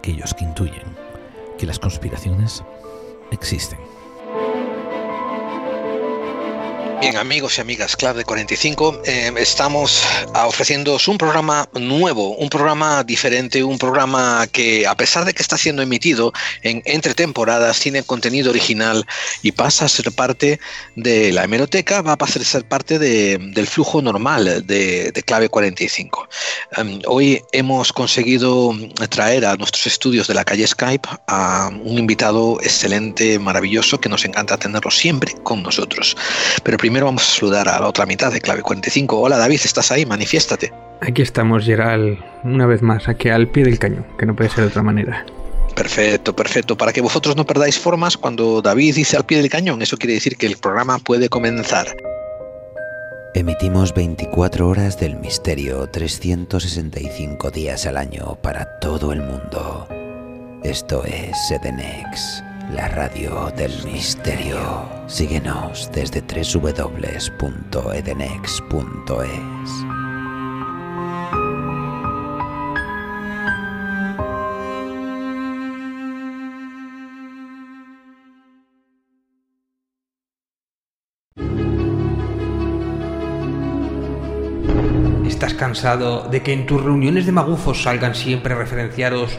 aquellos que intuyen que las conspiraciones existen. Bien, amigos y amigas, Clave 45, eh, estamos ofreciendo un programa nuevo, un programa diferente, un programa que, a pesar de que está siendo emitido en entre temporadas, tiene contenido original y pasa a ser parte de la hemeroteca, va a pasar a ser parte del flujo normal de, Clave 45. Em, hoy hemos conseguido traer a nuestros estudios de la calle Skype a un invitado excelente, maravilloso, que nos encanta tenerlo siempre con nosotros. Pero vamos a saludar a la otra mitad de Clave 45. Hola David, ¿estás ahí? Manifiéstate. Aquí estamos, Gerald, una vez más, aquí al pie del cañón, que no puede ser de otra manera. Perfecto, perfecto. Para que vosotros no perdáis formas, cuando David dice al pie del cañón, eso quiere decir que el programa puede comenzar. Emitimos 24 horas del misterio, 365 días al año para todo el mundo. Esto es Sedenex la radio del misterio. Síguenos desde www.edenex.es. ¿Estás cansado de que en tus reuniones de magufos salgan siempre referenciados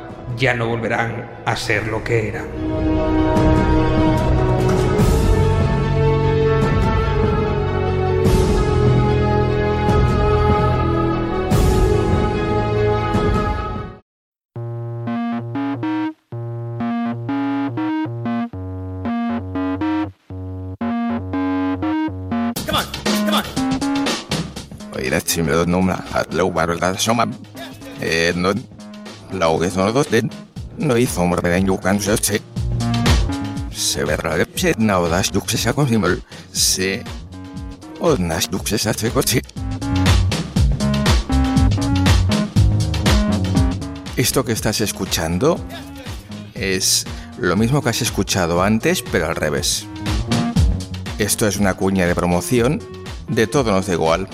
ya no volverán a ser lo que eran. La chimera numra, at low barrel that some no laugezonodosten no hizo morben jukansasse. Se verrà se naudas duksesa consimul se odnas duksesa tsekochi. Esto que estás escuchando es lo mismo que has escuchado antes, pero al revés. Esto es una cuña de promoción de Todo nos da igual,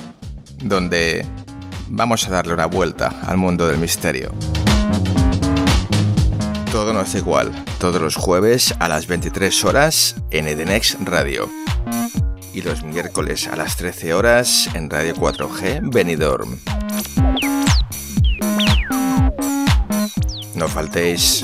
donde vamos a darle una vuelta al mundo del misterio. Todo no es igual, todos los jueves a las 23 horas en Edenex Radio. Y los miércoles a las 13 horas en Radio 4G Benidorm. No faltéis.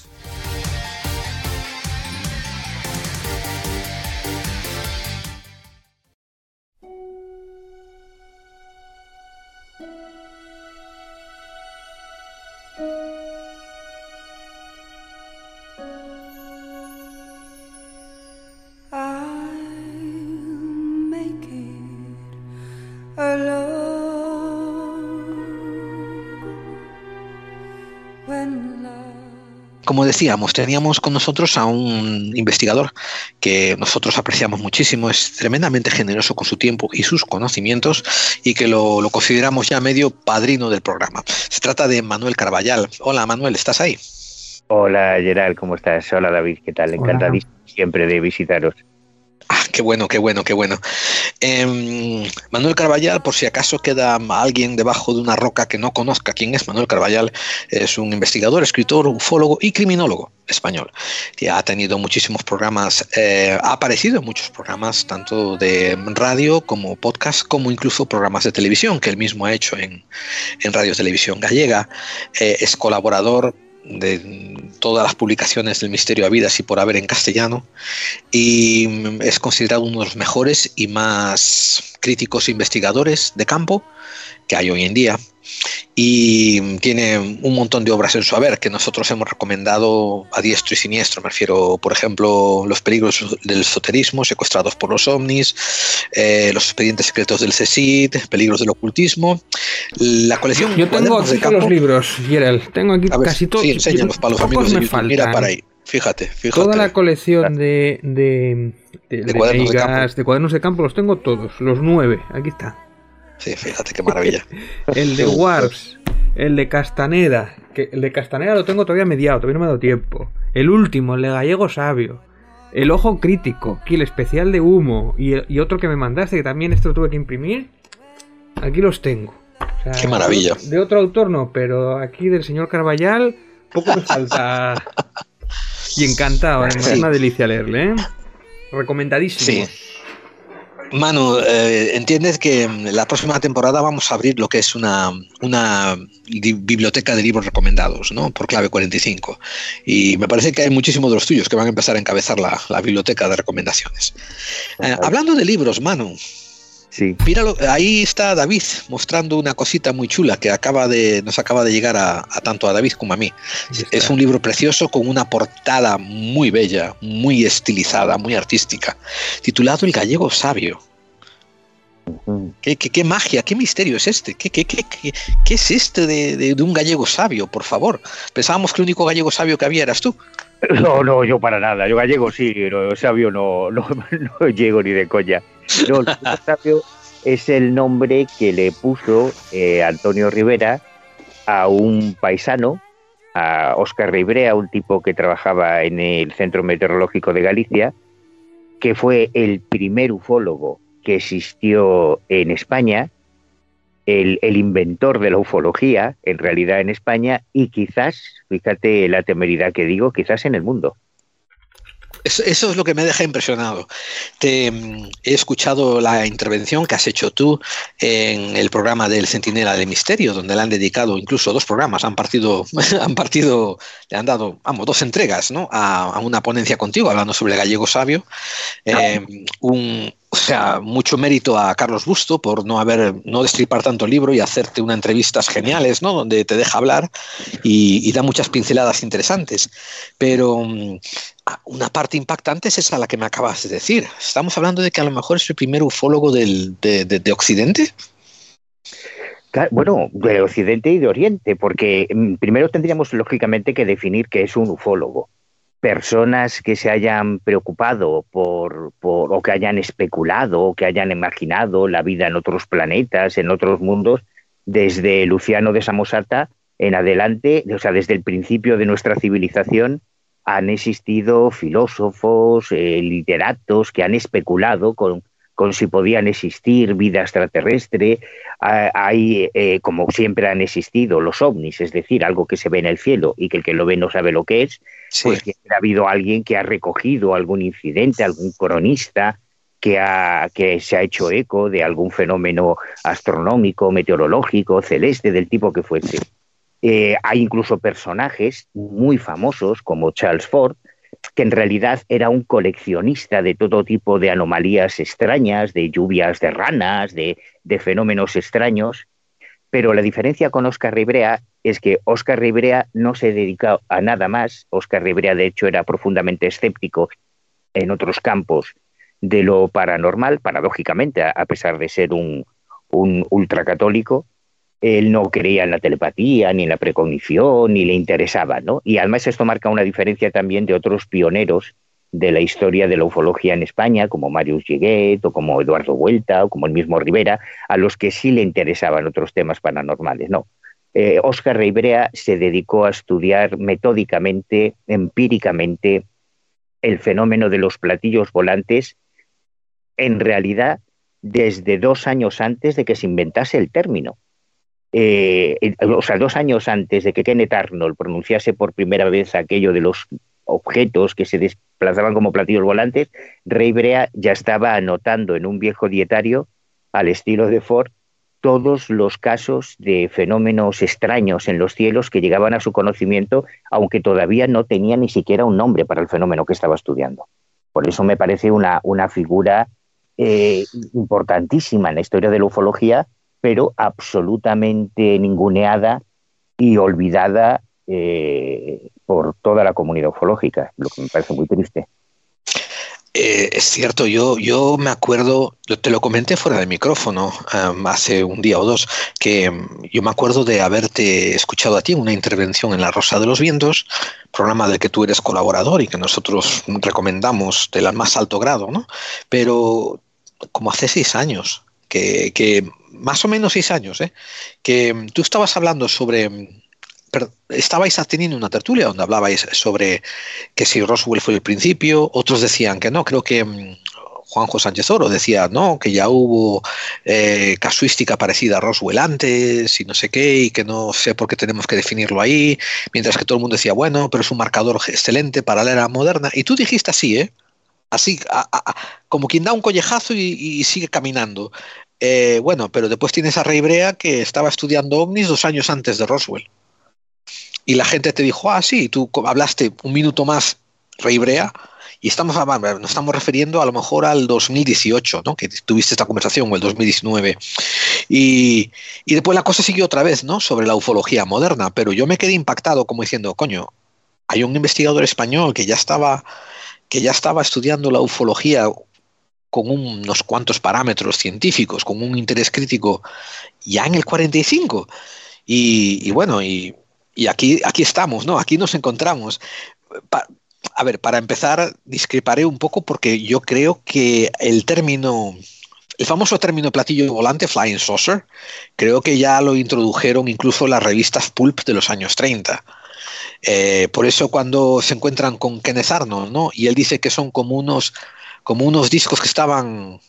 Como decíamos, teníamos con nosotros a un investigador que nosotros apreciamos muchísimo, es tremendamente generoso con su tiempo y sus conocimientos y que lo, consideramos ya medio padrino del programa. Se trata de Manuel Carballal. Hola Manuel, ¿estás ahí? Hola Gerald, ¿cómo estás? Hola David, ¿qué tal? Encantadísimo siempre de visitaros. Ah, qué bueno, qué bueno, qué bueno. Em, Manuel Carballal, por si acaso queda alguien debajo de una roca que no conozca quién es Manuel Carballal, es un investigador, escritor, ufólogo y criminólogo español. Que ha tenido muchísimos programas, eh, ha aparecido en muchos programas, tanto de radio como podcast, como incluso programas de televisión, que él mismo ha hecho en, en Radio Televisión Gallega. Eh, es colaborador de todas las publicaciones del Misterio a Vidas y por haber en castellano y es considerado uno de los mejores y más críticos investigadores de campo que hay hoy en día y tiene un montón de obras en su haber que nosotros hemos recomendado a diestro y siniestro. Me refiero, por ejemplo, Los peligros del esoterismo, secuestrados por los ovnis, eh, Los expedientes secretos del CECID, Peligros del ocultismo. La colección. Yo tengo aquí los libros, Gerald. Tengo aquí casi todos. Sí, enséñalos para los amigos de YouTube. Mira para ahí. Fíjate, fíjate. Toda la colección de, de, de, de, cuadernos, de, campo. de cuadernos de campo los tengo todos, los nueve. Aquí está. Sí, fíjate qué maravilla. el de Warps, el de Castaneda, que el de Castaneda lo tengo todavía mediado, todavía no me ha dado tiempo. El último, el de Gallego Sabio. El Ojo Crítico, aquí el especial de Humo y, y otro que me mandaste, que también esto lo tuve que imprimir. Aquí los tengo. O sea, Qué maravilla. De otro autor no, pero aquí del señor Carballal poco me falta. y encantado, es sí. una delicia leerle, ¿eh? Recomendadísimo. Sí. Manu, eh, entiendes que la próxima temporada vamos a abrir lo que es una, una biblioteca de libros recomendados, ¿no? Por clave 45. Y me parece que hay muchísimos de los tuyos que van a empezar a encabezar la, la biblioteca de recomendaciones. Eh, hablando de libros, Manu. Sí. Míralo, ahí está David mostrando una cosita muy chula que acaba de, nos acaba de llegar a, a tanto a David como a mí. Es un libro precioso con una portada muy bella, muy estilizada, muy artística, titulado El gallego sabio. ¿Qué, qué, qué, magia, qué misterio es este? ¿Qué, qué, qué, qué es este de, de, de, un gallego sabio, por favor? Pensábamos que el único gallego sabio que había eras tú. No, no, yo para nada. Yo gallego sí, pero sabio no, no, no llego ni de coña. No, sabio es el nombre que le puso eh, Antonio Rivera a un paisano, a Óscar Ribrea, un tipo que trabajaba en el Centro Meteorológico de Galicia, que fue el primer ufólogo que existió en España, el, inventor de la ufología, en realidad en España, y quizás, fíjate la temeridad que digo, quizás en el mundo. Eso, eso, es lo que me deja impresionado. Te, he escuchado la intervención que has hecho tú en el programa del Centinela del Misterio, donde le han dedicado incluso dos programas, han partido, han partido, le han dado, vamos, dos entregas, ¿no? A, a una ponencia contigo hablando sobre el gallego sabio. Eh, un, o sea, mucho mérito a Carlos Busto por no haber, no destripar tanto el libro y hacerte unas entrevistas geniales, ¿no? Donde te deja hablar y, da muchas pinceladas interesantes. Pero um, una parte impactante es esa la que me acabas de decir. Estamos hablando de que a lo mejor es el primer ufólogo del, de, de, de Occidente. Bueno, de Occidente y de Oriente, porque primero tendríamos lógicamente que definir qué es un ufólogo personas que se hayan preocupado por, por, o que hayan especulado o que hayan imaginado la vida en otros planetas, en otros mundos, desde Luciano de Samosata en adelante, o sea, desde el principio de nuestra civilización, han existido filósofos, eh, literatos que han especulado con, con si podían existir vida extraterrestre. Hay, eh, como siempre han existido, los ovnis, es decir, algo que se ve en el cielo y que el que lo ve no sabe lo que es. Sí. Pues siempre ha habido alguien que ha recogido algún incidente, algún cronista que, ha, que se ha hecho eco de algún fenómeno astronómico, meteorológico, celeste, del tipo que fuese. Eh, hay incluso personajes muy famosos como Charles Ford, que en realidad era un coleccionista de todo tipo de anomalías extrañas, de lluvias de ranas, de, fenómenos extraños. Pero la diferencia con Oscar Ribrea es que Oscar Ribrea no se dedica a nada más. Oscar Ribrea, de hecho, era profundamente escéptico en otros campos de lo paranormal, paradójicamente, a pesar de ser un, un ultracatólico él no creía en la telepatía, ni en la precognición, ni le interesaba, ¿no? Y además esto marca una diferencia también de otros pioneros de la historia de la ufología en España, como Marius Lleguet, o como Eduardo Vuelta, o como el mismo Rivera, a los que sí le interesaban otros temas paranormales, ¿no? Oscar Reibrea se dedicó a estudiar metódicamente, empíricamente, el fenómeno de los platillos volantes, en realidad desde dos años antes de que se inventase el término. Eh, o sea, dos años antes de que Kenneth Arnold pronunciase por primera vez aquello de los objetos que se desplazaban como platillos volantes, Rey Brea ya estaba anotando en un viejo dietario, al estilo de Ford, todos los casos de fenómenos extraños en los cielos que llegaban a su conocimiento, aunque todavía no tenía ni siquiera un nombre para el fenómeno que estaba estudiando. Por eso me parece una, una figura eh, importantísima en la historia de la ufología, pero absolutamente ninguneada y olvidada eh, por toda la comunidad ufológica, lo que me parece muy triste. Eh, es cierto, yo, yo me acuerdo, te lo comenté fuera de micrófono hace un día o dos, que um, yo me acuerdo de haberte escuchado a ti una intervención en La Rosa de los Vientos, programa del que tú eres colaborador y que nosotros recomendamos del más alto grado, ¿no? Pero como hace seis años, que, más o menos seis años, ¿eh? que tú estabas hablando sobre estabais teniendo una tertulia donde hablabais sobre que si Roswell fue el principio, otros decían que no, creo que mm, Juanjo Sánchez Oro decía, no, que ya hubo eh, casuística parecida a Roswell antes y no sé qué, y que no sé por qué tenemos que definirlo ahí, mientras que todo el mundo decía, bueno, pero es un marcador excelente para la era moderna. Y tú dijiste así, ¿eh? Así, como quien da un collejazo y, sigue caminando. Eh, bueno, pero después tienes a Rey Brea que estaba estudiando ovnis dos años antes de Roswell y la gente te dijo, ah, sí, tú hablaste un minuto más reibrea y estamos, nos estamos refiriendo a lo mejor al 2018, ¿no? que tuviste esta conversación, o el 2019. Y, y después la cosa siguió otra vez, ¿no? Sobre la ufología moderna, pero yo me quedé impactado como diciendo, coño, hay un investigador español que ya estaba, que ya estaba estudiando la ufología con unos cuantos parámetros científicos, con un interés crítico ya en el 45. Y, y bueno, y aquí, aquí estamos, ¿no? Aquí nos encontramos. a ver, para empezar, discreparé un poco porque yo creo que el término, el famoso término platillo volante, flying saucer, creo que ya lo introdujeron incluso las revistas pulp de los años 30. Eh, por eso cuando se encuentran con Kenneth Arnold, ¿no? Y él dice que son como unos, como unos discos que estaban,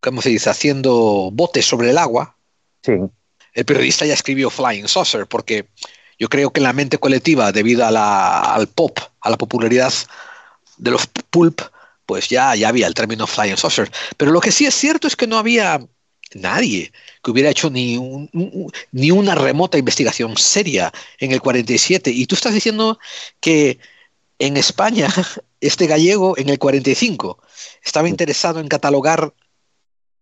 ¿cómo se dice?, haciendo botes sobre el agua. Sí. El periodista ya escribió Flying Saucer porque yo creo que en la mente colectiva, debido a la, al pop, a la popularidad de los pulp, pues ya, ya había el término flying saucer. Pero lo que sí es cierto es que no había nadie que hubiera hecho ni, ni una remota investigación seria en el 47. Y tú estás diciendo que en España, este gallego en el 45 estaba interesado en catalogar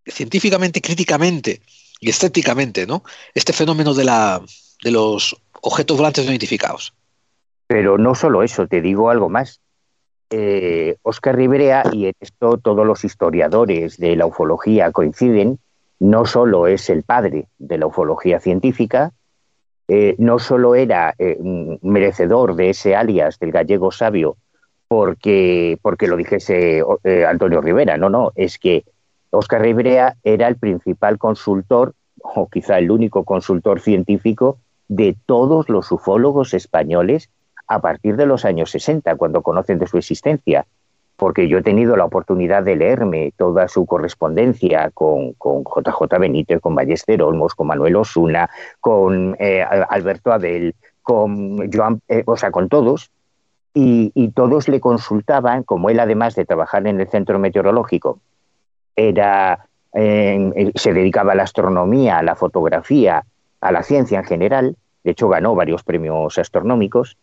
científicamente, críticamente y estéticamente, ¿no? Este fenómeno de, la, de los objetos volantes no identificados. Pero no solo eso, te digo algo más. Eh, Oscar Rivera, y en esto todos los historiadores de la ufología coinciden, no solo es el padre de la ufología científica, eh, no solo era eh, merecedor de ese alias del gallego sabio porque, porque lo dijese Antonio Rivera, no, no, es que Oscar Rivera era el principal consultor, o quizá el único consultor científico de todos los ufólogos españoles a partir de los años 60, cuando conocen de su existencia, porque yo he tenido la oportunidad de leerme toda su correspondencia con, JJ Benítez, con Ballester Olmos, con Manuel Osuna, con eh, Alberto Abel, con Joan, eh, o sea, con todos, y, todos le consultaban, como él además de trabajar en el centro meteorológico, era, se dedicaba a la astronomía, a la fotografía, a la ciencia en general, de hecho ganó varios premios astronómicos,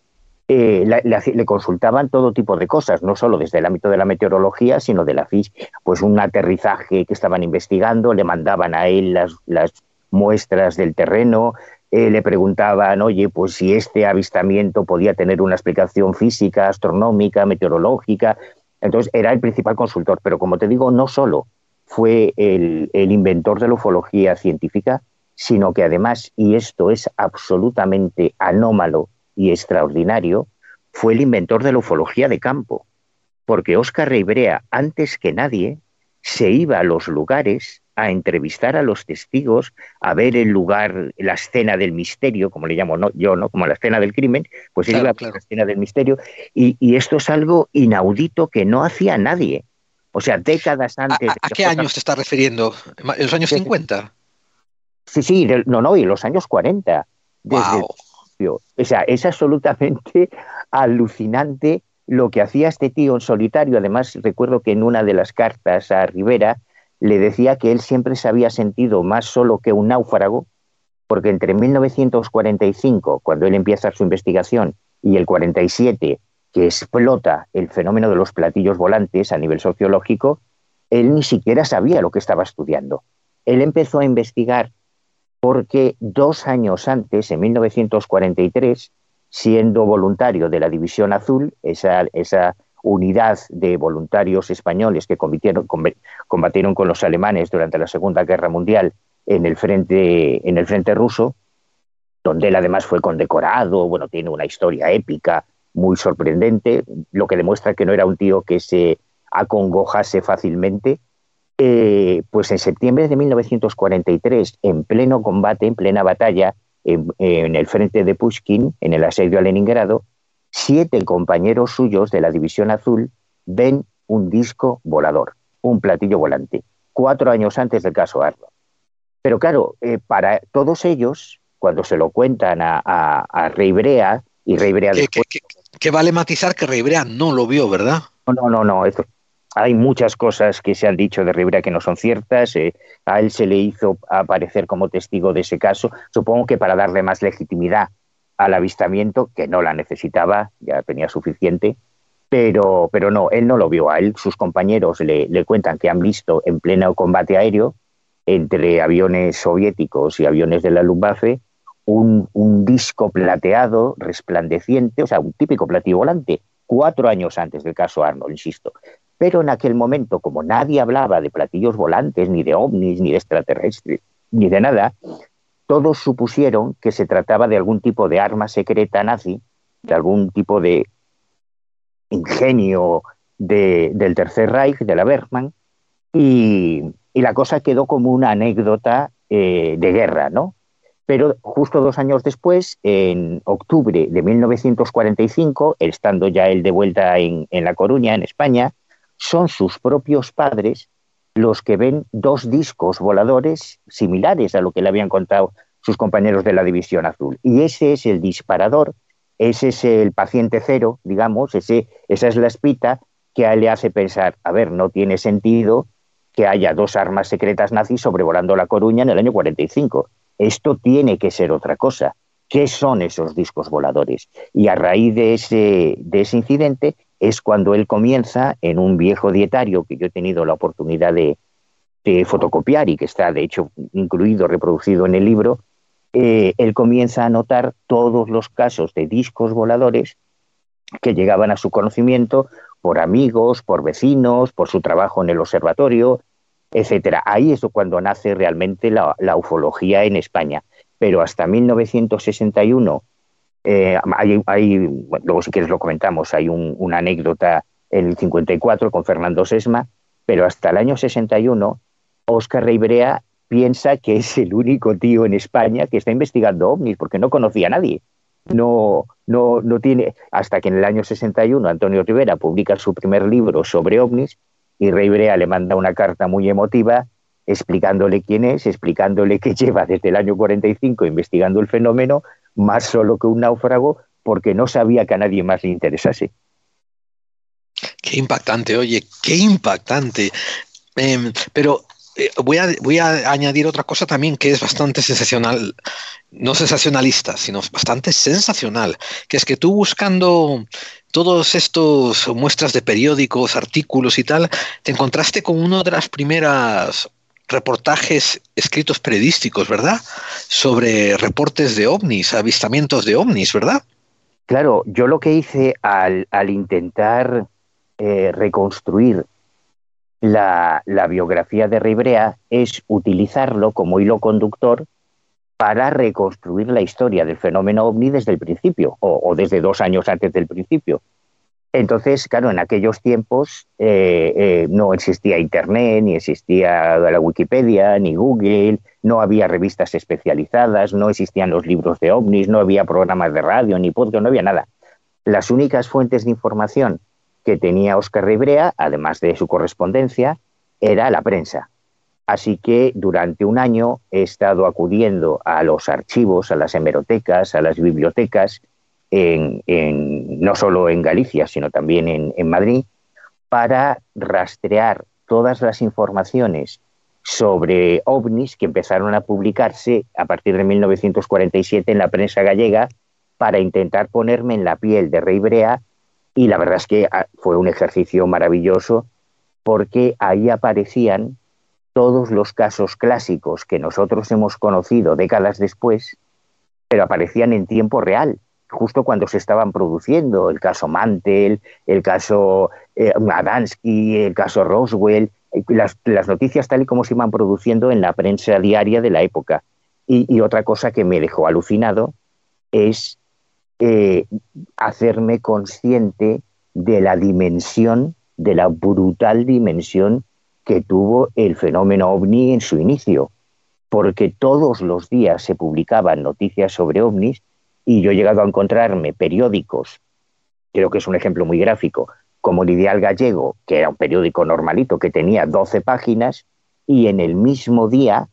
eh, le, consultaban todo tipo de cosas, no solo desde el ámbito de la meteorología, sino de la física, pues un aterrizaje que estaban investigando, le mandaban a él las, muestras del terreno, eh, le preguntaban, oye, pues si este avistamiento podía tener una explicación física, astronómica, meteorológica. Entonces era el principal consultor, pero como te digo, no solo fue el inventor de la ufología científica, sino que además, y esto es absolutamente anómalo y extraordinario, fue el inventor de la ufología de campo, porque Óscar Reibrea, antes que nadie, se iba a los lugares a entrevistar a los testigos, a ver el lugar, la escena del misterio, como le llamo yo, ¿no? Como la escena del crimen, pues él iba a la escena del misterio. Y, esto es algo inaudito que no hacía nadie. O sea, décadas antes. ¿A, qué años te estás refiriendo? ¿En los años 50? Sí, sí, no, no, y los años 40. Wow. O sea, es absolutamente alucinante lo que hacía este tío en solitario. Además, recuerdo que en una de las cartas a Rivera le decía que él siempre se había sentido más solo que un náufrago, porque entre 1945, cuando él empieza su investigación, y el 47, que explota el fenómeno de los platillos volantes a nivel sociológico, él ni siquiera sabía lo que estaba estudiando. Él empezó a investigar porque dos años antes, en 1943, siendo voluntario de la División Azul, esa, unidad de voluntarios españoles que combatieron, combatieron, con los alemanes durante la Segunda Guerra Mundial en el frente, en el frente ruso, donde él además fue condecorado, bueno, tiene una historia épica muy sorprendente, lo que demuestra que no era un tío que se acongojase fácilmente. Eh, pues en septiembre de 1943, en pleno combate, en plena batalla, en, el frente de Pushkin, en el asedio a Leningrado, siete compañeros suyos de la División Azul ven un disco volador, un platillo volante, cuatro años antes del caso Arlo. Pero claro, eh, para todos ellos, cuando se lo cuentan a, a, Rey Brea, y Rey Brea después... Que, vale matizar que Rey Brea no lo vio, ¿verdad? No, no, no, esto, hay muchas cosas que se han dicho de Rivera que no son ciertas. Eh, a él se le hizo aparecer como testigo de ese caso, supongo que para darle más legitimidad al avistamiento, que no la necesitaba, ya tenía suficiente, pero, pero no, él no lo vio. A él sus compañeros le, cuentan que han visto en pleno combate aéreo entre aviones soviéticos y aviones de la Luftwaffe un, un disco plateado resplandeciente, o sea, un típico platillo volante, cuatro años antes del caso Arnold, insisto. Pero en aquel momento, como nadie hablaba de platillos volantes, ni de ovnis, ni de extraterrestres, ni de nada, todos supusieron que se trataba de algún tipo de arma secreta nazi, de algún tipo de ingenio del Tercer Reich, de la Bergmann, y, la cosa quedó como una anécdota eh, de guerra, ¿no? Pero justo dos años después, en octubre de 1945, estando ya él de vuelta en La Coruña, en España, son sus propios padres los que ven dos discos voladores similares a lo que le habían contado sus compañeros de la División Azul. Y ese es el disparador, ese es el paciente cero, digamos, ese, esa es la espita que a él le hace pensar, a ver, no tiene sentido que haya dos armas secretas nazis sobrevolando La Coruña en el año 45. Esto tiene que ser otra cosa. ¿Qué son esos discos voladores? Y a raíz de ese, de ese incidente es cuando él comienza en un viejo dietario que yo he tenido la oportunidad de, fotocopiar y que está de hecho incluido, reproducido en el libro, eh, él comienza a anotar todos los casos de discos voladores que llegaban a su conocimiento por amigos, por vecinos, por su trabajo en el observatorio, etcétera. Ahí es cuando nace realmente la, la ufología en España. Pero hasta 1961 eh, hay, luego si quieres lo comentamos, hay una anécdota en el 54 con Fernando Sesma, pero hasta el año 61 Oscar Reibrea piensa que es el único tío en España que está investigando ovnis porque no conocía a nadie. No, no, no tiene, hasta que en el año 61 Antonio Rivera publica su primer libro sobre ovnis y Reibrea le manda una carta muy emotiva explicándole quién es, explicándole que lleva desde el año 45 investigando el fenómeno, más solo que un náufrago, porque no sabía que a nadie más le interesase. Qué impactante, oye, qué impactante. Em, pero eh, voy, a, voy a añadir otra cosa también que es bastante sensacional, no sensacionalista, sino bastante sensacional, que es que tú buscando todos estos muestras de periódicos, artículos y tal, te encontraste con una de las primeras reportajes escritos periodísticos, ¿verdad? Sobre reportes de ovnis, avistamientos de ovnis, ¿verdad? Claro, yo lo que hice al, intentar eh, reconstruir la, biografía de Ribrea es utilizarlo como hilo conductor para reconstruir la historia del fenómeno ovni desde el principio, o, desde dos años antes del principio. Entonces, claro, en aquellos tiempos eh, eh, no existía Internet, ni existía la Wikipedia, ni Google, no había revistas especializadas, no existían los libros de ovnis, no había programas de radio, ni podcast, no había nada. Las únicas fuentes de información que tenía Oscar Ribrea, además de su correspondencia, era la prensa. Así que durante un año he estado acudiendo a los archivos, a las hemerotecas, a las bibliotecas, no solo en Galicia, sino también en, Madrid, para rastrear todas las informaciones sobre ovnis que empezaron a publicarse a partir de 1947 en la prensa gallega para intentar ponerme en la piel de Rey Brea. Y la verdad es que ah, fue un ejercicio maravilloso porque ahí aparecían todos los casos clásicos que nosotros hemos conocido décadas después, pero aparecían en tiempo real justo cuando se estaban produciendo, el caso Mantel, el caso eh, Adansky, el caso Roswell, eh, las, noticias tal y como se iban produciendo en la prensa diaria de la época. Y, otra cosa que me dejó alucinado es eh, hacerme consciente de la dimensión, de la brutal dimensión que tuvo el fenómeno ovni en su inicio, porque todos los días se publicaban noticias sobre ovnis y yo he llegado a encontrarme periódicos, creo que es un ejemplo muy gráfico, como el Ideal Gallego, que era un periódico normalito que tenía 12 páginas, y en el mismo día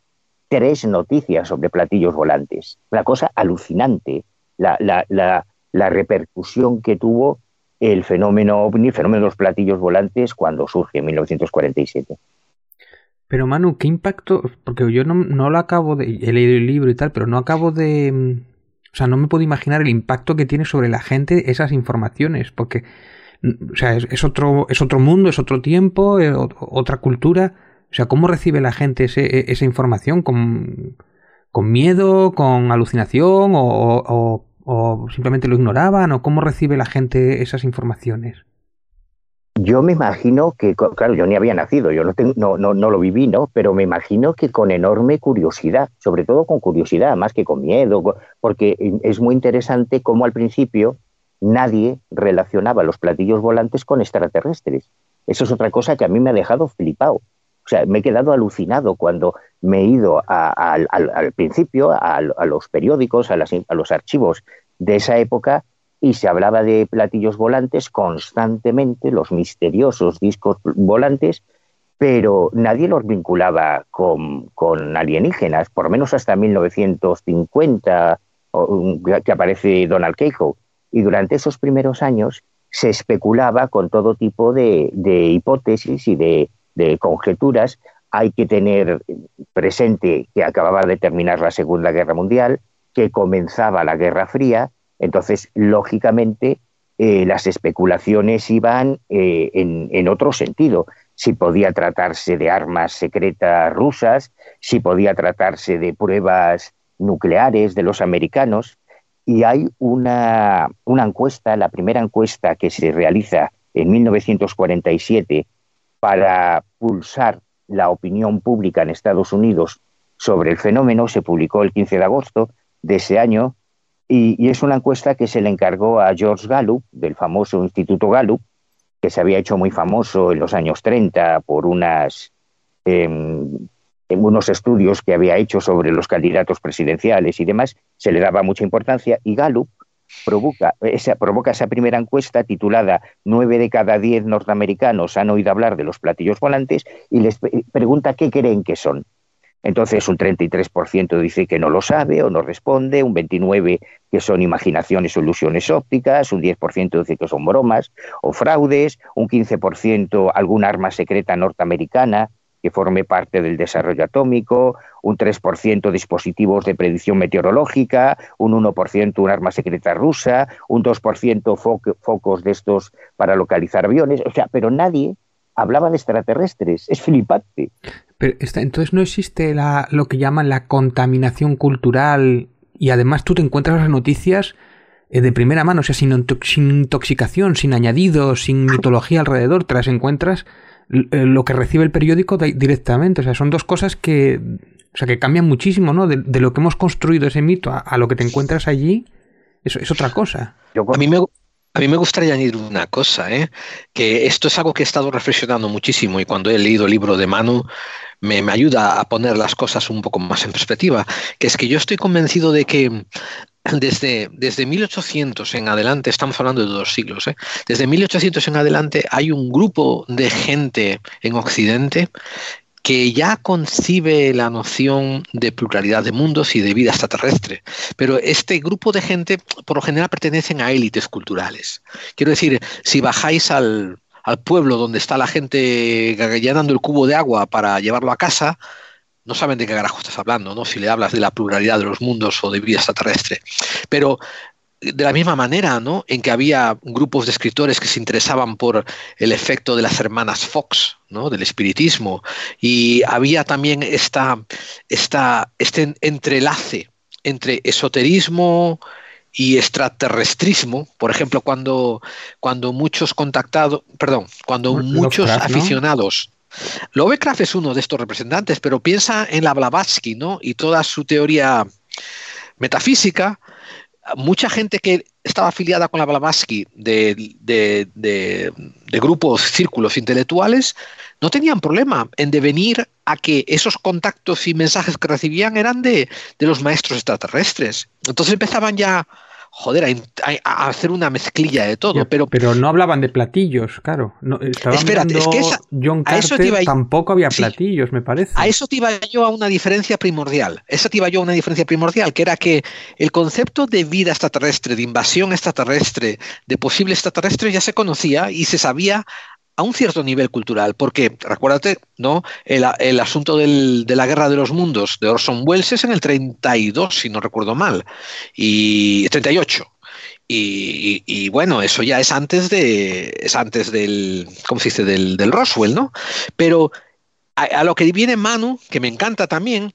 tres noticias sobre platillos volantes. Una cosa alucinante, la, la repercusión que tuvo el fenómeno ovni, el fenómeno de los platillos volantes cuando surge en 1947. Pero Manu, ¿qué impacto? Porque yo no, no lo acabo de... He leído el libro y tal, pero no acabo de o sea, no me puedo imaginar el impacto que tiene sobre la gente esas informaciones, porque o sea, es, otro, es otro mundo, es otro tiempo, es otra cultura. O sea, ¿cómo recibe la gente e, esa información? ¿Con, ¿Con, miedo? ¿Con alucinación? O, o, simplemente lo ignoraban? ¿O cómo recibe la gente esas informaciones? Yo me imagino que, claro, yo ni había nacido, yo no, no, no, no, lo viví, ¿no? Pero me imagino que con enorme curiosidad, sobre todo con curiosidad, más que con miedo, porque es muy interesante cómo al principio nadie relacionaba los platillos volantes con extraterrestres. Eso es otra cosa que a mí me ha dejado flipado. O sea, me he quedado alucinado cuando me he ido al, principio a, los periódicos, a, a los archivos de esa época y se hablaba de platillos volantes constantemente, los misteriosos discos volantes, pero nadie los vinculaba con, alienígenas, por menos hasta 1950, que aparece Donald Cahill. Y durante esos primeros años se especulaba con todo tipo de, hipótesis y de, de conjeturas. Hay que tener presente que acababa de terminar la Segunda Guerra Mundial, que comenzaba la Guerra Fría, entonces, lógicamente, eh, las especulaciones iban eh, en, otro sentido. Si podía tratarse de armas secretas rusas, si podía tratarse de pruebas nucleares de los americanos. Y hay una, una encuesta, la primera encuesta que se realiza en 1947 para pulsar la opinión pública en Estados Unidos sobre el fenómeno, se publicó el 15 de agosto de ese año y, es una encuesta que se le encargó a George Gallup, del famoso Instituto Gallup, que se había hecho muy famoso en los años 30 por unas, em, unos estudios que había hecho sobre los candidatos presidenciales y demás, se le daba mucha importancia y Gallup provoca esa, provoca esa primera encuesta titulada Nueve de cada diez norteamericanos han oído hablar de los platillos volantes y les pregunta qué creen que son. Entonces un 33% dice que no lo sabe o no responde, un 29% que son imaginaciones o ilusiones ópticas, un 10% dice que son bromas o fraudes, un 15% algún arma secreta norteamericana que forme parte del desarrollo atómico, un 3% dispositivos de predicción meteorológica, un 1% un arma secreta rusa, un 2% focos de estos para localizar aviones, o sea, pero nadie hablaba de extraterrestres, es flipante entonces no existe la, lo que llaman la contaminación cultural y además tú te encuentras las noticias eh, de primera mano, o sea, sin, intoxicación, sin añadidos, sin mitología alrededor, te las encuentras eh, lo que recibe el periódico directamente. O sea, son dos cosas que, o sea, que cambian muchísimo, ¿no? De, lo que hemos construido ese mito a, lo que te encuentras allí, eso es otra cosa. a mí me, A mí me gustaría añadir una cosa, ¿eh? que esto es algo que he estado reflexionando muchísimo y cuando he leído el libro de Manu me, ayuda a poner las cosas un poco más en perspectiva, que es que yo estoy convencido de que desde, desde 1800 en adelante, estamos hablando de dos siglos, ¿eh? desde 1800 en adelante hay un grupo de gente en Occidente que ya concibe la noción de pluralidad de mundos y de vida extraterrestre. Pero este grupo de gente, por lo general, pertenecen a élites culturales. Quiero decir, si bajáis al, pueblo donde está la gente llenando el cubo de agua para llevarlo a casa, no saben de qué carajo estás hablando, ¿no? Si le hablas de la pluralidad de los mundos o de vida extraterrestre. Pero de la misma manera, ¿no? En que había grupos de escritores que se interesaban por el efecto de las hermanas Fox, ¿no? Del espiritismo. Y había también esta, esta, este entrelace entre esoterismo y extraterrestrismo. Por ejemplo, cuando, cuando muchos contactados, perdón, cuando muchos aficionados Lovecraft es uno de estos representantes, pero piensa en la Blavatsky, ¿no? Y toda su teoría metafísica, mucha gente que estaba afiliada con la Blavatsky de, grupos, círculos intelectuales, no tenían problema en devenir a que esos contactos y mensajes que recibían eran de, de los maestros extraterrestres. Entonces empezaban ya joder, a, hacer una mezclilla de todo. pero, pero no hablaban de platillos, claro. No, Espérate, es que John Carter tampoco había platillos, me parece. A eso te iba yo a una diferencia primordial. Esa te iba yo a una diferencia primordial, que era que el concepto de vida extraterrestre, de invasión extraterrestre, de posible extraterrestre ya se conocía y se sabía a un cierto nivel cultural, porque recuérdate, ¿no? El, asunto de la guerra de los mundos de Orson Welles es en el 32, si no recuerdo mal, y 38. Y, y, bueno, eso ya es antes de. es antes del. ¿cómo se dice? del, Roswell, ¿no? Pero a, lo que viene Manu, que me encanta también,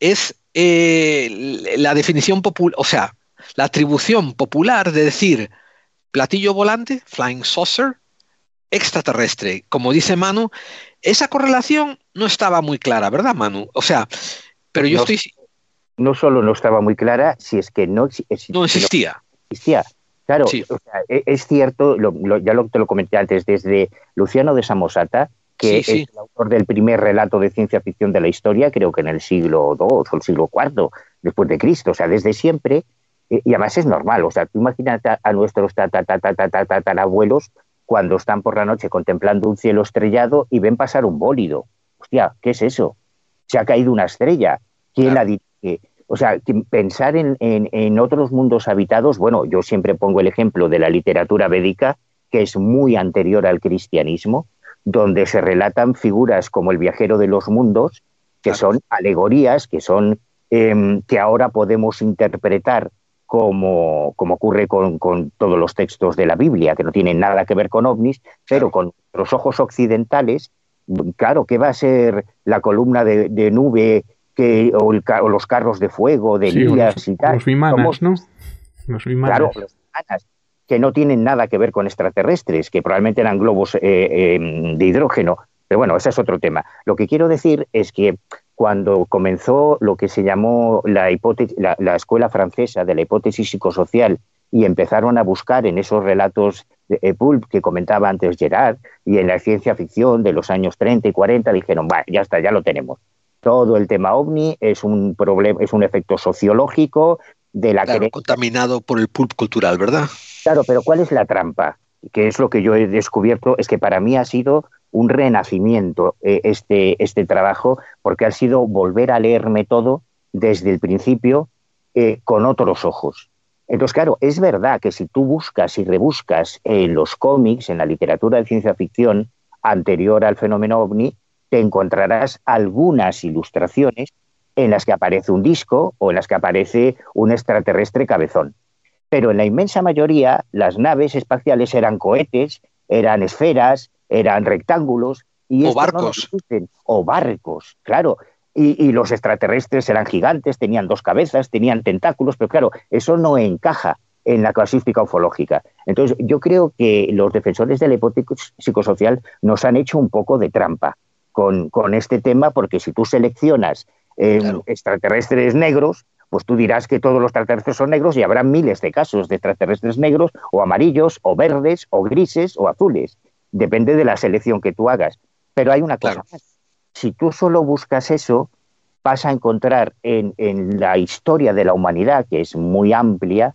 es eh, la definición popular, o sea, la atribución popular de decir platillo volante, flying saucer, extraterrestre. Como dice Manu, esa correlación no estaba muy clara, ¿verdad, Manu? O sea, pero yo estoy... No solo no estaba muy clara, si es que no, no existía. existía. Claro, e, es cierto, ya lo, te lo comenté antes, desde Luciano de Samosata, que es el autor del primer relato de ciencia ficción de la historia, creo que en el siglo II o el siglo IV después de Cristo. O sea, desde siempre, eh, y además es normal, o sea, tú imagínate a nuestros tatarabuelos cuando están por la noche contemplando un cielo estrellado y ven pasar un bólido. Hostia, ¿qué es eso? Se ha caído una estrella. ¿Quién la dirige? O sea, pensar en, otros mundos habitados, bueno, yo siempre pongo el ejemplo de la literatura védica, que es muy anterior al cristianismo, donde se relatan figuras como el viajero de los mundos, que son alegorías, que son em, que ahora podemos interpretar como, ocurre con, todos los textos de la Biblia, que no tienen nada que ver con ovnis, pero con los ojos occidentales, claro, ¿qué va a ser la columna de, nube que, o, los carros de fuego de Elías y tal? Los vimanas, ¿no? Los Claro, los vimanas, que no tienen nada que ver con extraterrestres, que probablemente eran globos eh, em, de hidrógeno. Pero bueno, ese es otro tema. Lo que quiero decir es que cuando comenzó lo que se llamó la, hipótesis, la, escuela francesa de la hipótesis psicosocial y empezaron a buscar en esos relatos de eh, Pulp que comentaba antes Gerard y en la ciencia ficción de los años 30 y 40 dijeron, va, ya está, ya lo tenemos. Todo el tema ovni es un problema, es un efecto sociológico de la claro, contaminado por el pulp cultural, ¿verdad? Claro, pero ¿cuál es la trampa? Que es lo que yo he descubierto, es que para mí ha sido un renacimiento eh, este, este trabajo, porque ha sido volver a leerme todo desde el principio eh, con otros ojos. Entonces, claro, es verdad que si tú buscas y rebuscas en los cómics, en la literatura de ciencia ficción anterior al fenómeno ovni, te encontrarás algunas ilustraciones en las que aparece un disco o en las que aparece un extraterrestre cabezón. Pero en la inmensa mayoría las naves espaciales eran cohetes, eran esferas, eran rectángulos. Y o barcos. o barcos, claro. Y, los extraterrestres eran gigantes, tenían dos cabezas, tenían tentáculos, pero claro, eso no encaja en la casuística ufológica. Entonces, yo creo que los defensores de la hipótesis psicosocial nos han hecho un poco de trampa con, con este tema, porque si tú seleccionas em, extraterrestres negros, pues tú dirás que todos los extraterrestres son negros y habrá miles de casos de extraterrestres negros o amarillos o verdes o grises o azules. Depende de la selección que tú hagas. Pero hay una cosa Si tú solo buscas eso, vas a encontrar en, en la historia de la humanidad, que es muy amplia,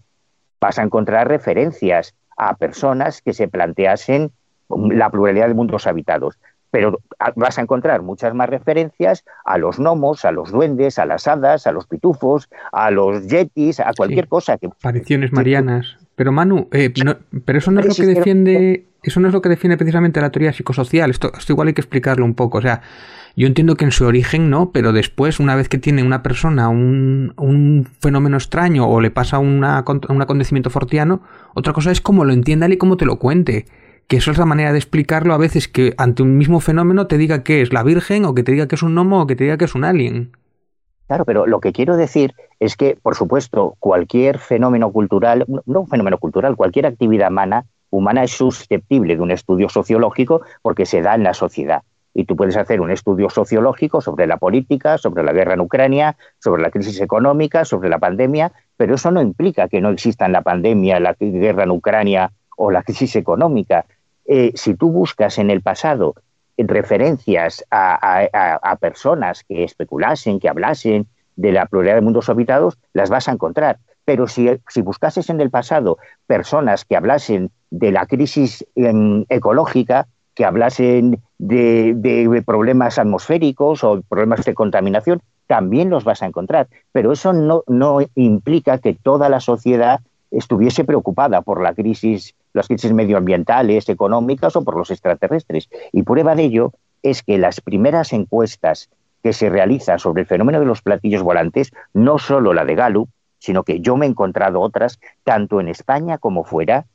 vas a encontrar referencias a personas que se planteasen la pluralidad de mundos habitados pero vas a encontrar muchas más referencias a los gnomos, a los duendes, a las hadas, a los pitufos, a los yetis, a cualquier cosa que apariciones marianas. Pero Manu, eh, pero eso no es lo que defiende, eso no es lo que defiende precisamente la teoría psicosocial. Esto, esto igual hay que explicarlo un poco. O sea, yo entiendo que en su origen no, pero después, una vez que tiene una persona un, un fenómeno extraño o le pasa una, un acontecimiento fortiano, otra cosa es cómo lo entienda él y cómo te lo cuente que eso es la manera de explicarlo a veces que ante un mismo fenómeno te diga que es la Virgen o que te diga que es un gnomo o que te diga que es un alien. Claro, pero lo que quiero decir es que, por supuesto, cualquier fenómeno cultural, no un fenómeno cultural, cualquier actividad humana, humana es susceptible de un estudio sociológico porque se da en la sociedad. Y tú puedes hacer un estudio sociológico sobre la política, sobre la guerra en Ucrania, sobre la crisis económica, sobre la pandemia, pero eso no implica que no existan la pandemia, la guerra en Ucrania o la crisis económica. Eh, si tú buscas en el pasado referencias a, personas que especulasen, que hablasen de la pluralidad de mundos habitados, las vas a encontrar. Pero si, si buscases en el pasado personas que hablasen de la crisis em, ecológica, que hablasen de, problemas atmosféricos o problemas de contaminación, también los vas a encontrar. Pero eso no, no implica que toda la sociedad estuviese preocupada por la crisis, las crisis medioambientales, económicas o por los extraterrestres. Y prueba de ello es que las primeras encuestas que se realizan sobre el fenómeno de los platillos volantes, no solo la de Gallup, sino que yo me he encontrado otras, tanto en España como fuera,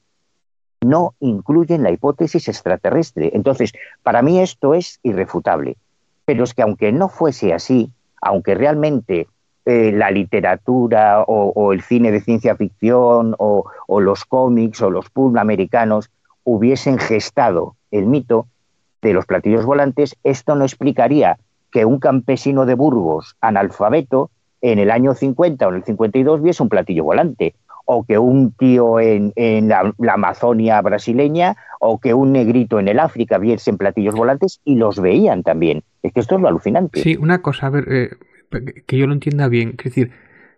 no incluyen la hipótesis extraterrestre. Entonces, para mí esto es irrefutable. Pero es que aunque no fuese así, aunque realmente eh, la literatura o, el cine de ciencia ficción o, los cómics o los pulp americanos hubiesen gestado el mito de los platillos volantes, esto no explicaría que un campesino de Burgos analfabeto en el año 50 o en el 52 viese un platillo volante, o que un tío en, la, Amazonia brasileña o que un negrito en el África viesen platillos volantes y los veían también. Es que esto es lo alucinante. Sí, una cosa, a ver, eh, que yo lo entienda bien. Es decir,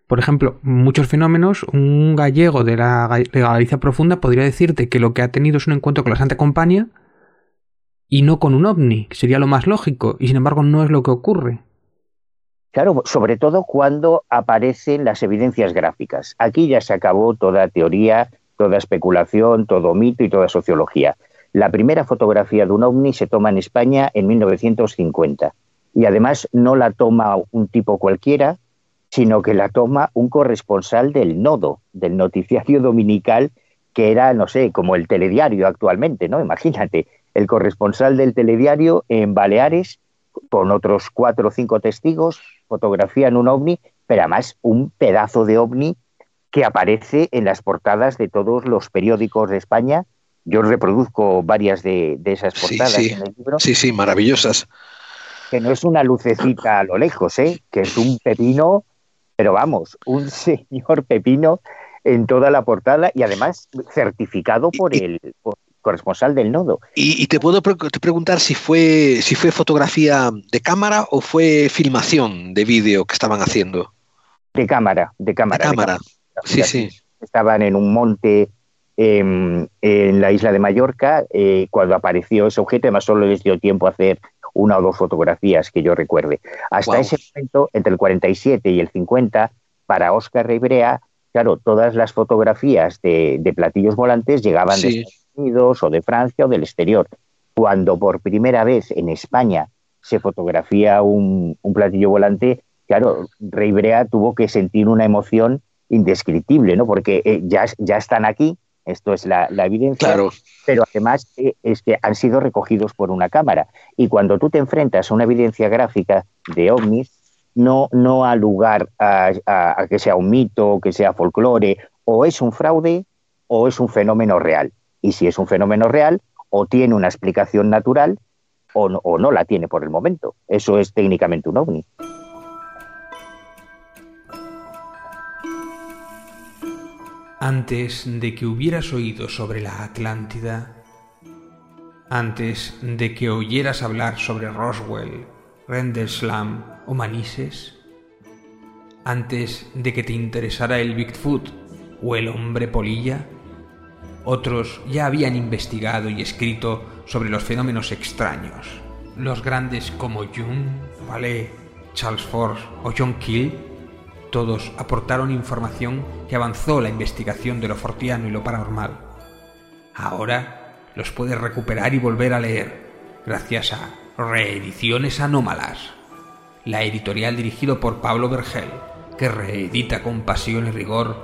por ejemplo, muchos fenómenos, un gallego de la, Galicia profunda podría decirte que lo que ha tenido es un encuentro con la Santa Compañía y no con un ovni, sería lo más lógico, y sin embargo no es lo que ocurre. Claro, sobre todo cuando aparecen las evidencias gráficas. Aquí ya se acabó toda teoría, toda especulación, todo mito y toda sociología. La primera fotografía de un ovni se toma en España en 1950 y además no la toma un tipo cualquiera, sino que la toma un corresponsal del nodo, del noticiario dominical, que era, no sé, como el telediario actualmente, ¿no? Imagínate, el corresponsal del telediario en Baleares, con otros cuatro o cinco testigos, fotografían un ovni, pero además un pedazo de ovni que aparece en las portadas de todos los periódicos de España. Yo reproduzco varias de, esas portadas en el libro. Sí, sí, maravillosas que no es una lucecita a lo lejos, ¿eh? que es un pepino, pero vamos, un señor pepino en toda la portada y además certificado por el corresponsal del nodo. Y, te puedo preguntar si fue, si fue fotografía de cámara o fue filmación de vídeo que estaban haciendo. De cámara, de cámara. De cámara. Sí, sí. Estaban en un monte em, en la isla de Mallorca eh, cuando apareció ese objeto, además solo les dio tiempo a hacer una o dos fotografías que yo recuerde. Hasta ese momento, entre el 47 y el 50, para Oscar Ribrea, claro, todas las fotografías de, platillos volantes llegaban de Estados Unidos o de Francia o del exterior. Cuando por primera vez en España se fotografía un, platillo volante, claro, Ribrea tuvo que sentir una emoción indescriptible, ¿no? Porque eh, ya, ya están aquí, esto es la, evidencia, claro. pero además eh, es que han sido recogidos por una cámara. Y cuando tú te enfrentas a una evidencia gráfica de ovnis, no, no ha lugar a, que sea un mito, que sea folclore, o es un fraude o es un fenómeno real. Y si es un fenómeno real, o tiene una explicación natural o o no la tiene por el momento. Eso es técnicamente un ovni. Antes de que hubieras oído sobre la Atlántida, antes de que oyeras hablar sobre Roswell, Rendlesham o Manises, antes de que te interesara el Bigfoot o el hombre polilla, otros ya habían investigado y escrito sobre los fenómenos extraños. Los grandes como Jung, Vallée, Charles Force o John Keel, todos aportaron información que avanzó la investigación de lo fortiano y lo paranormal. Ahora los puedes recuperar y volver a leer gracias a Reediciones Anómalas, la editorial dirigido por Pablo Vergel, que reedita con pasión y rigor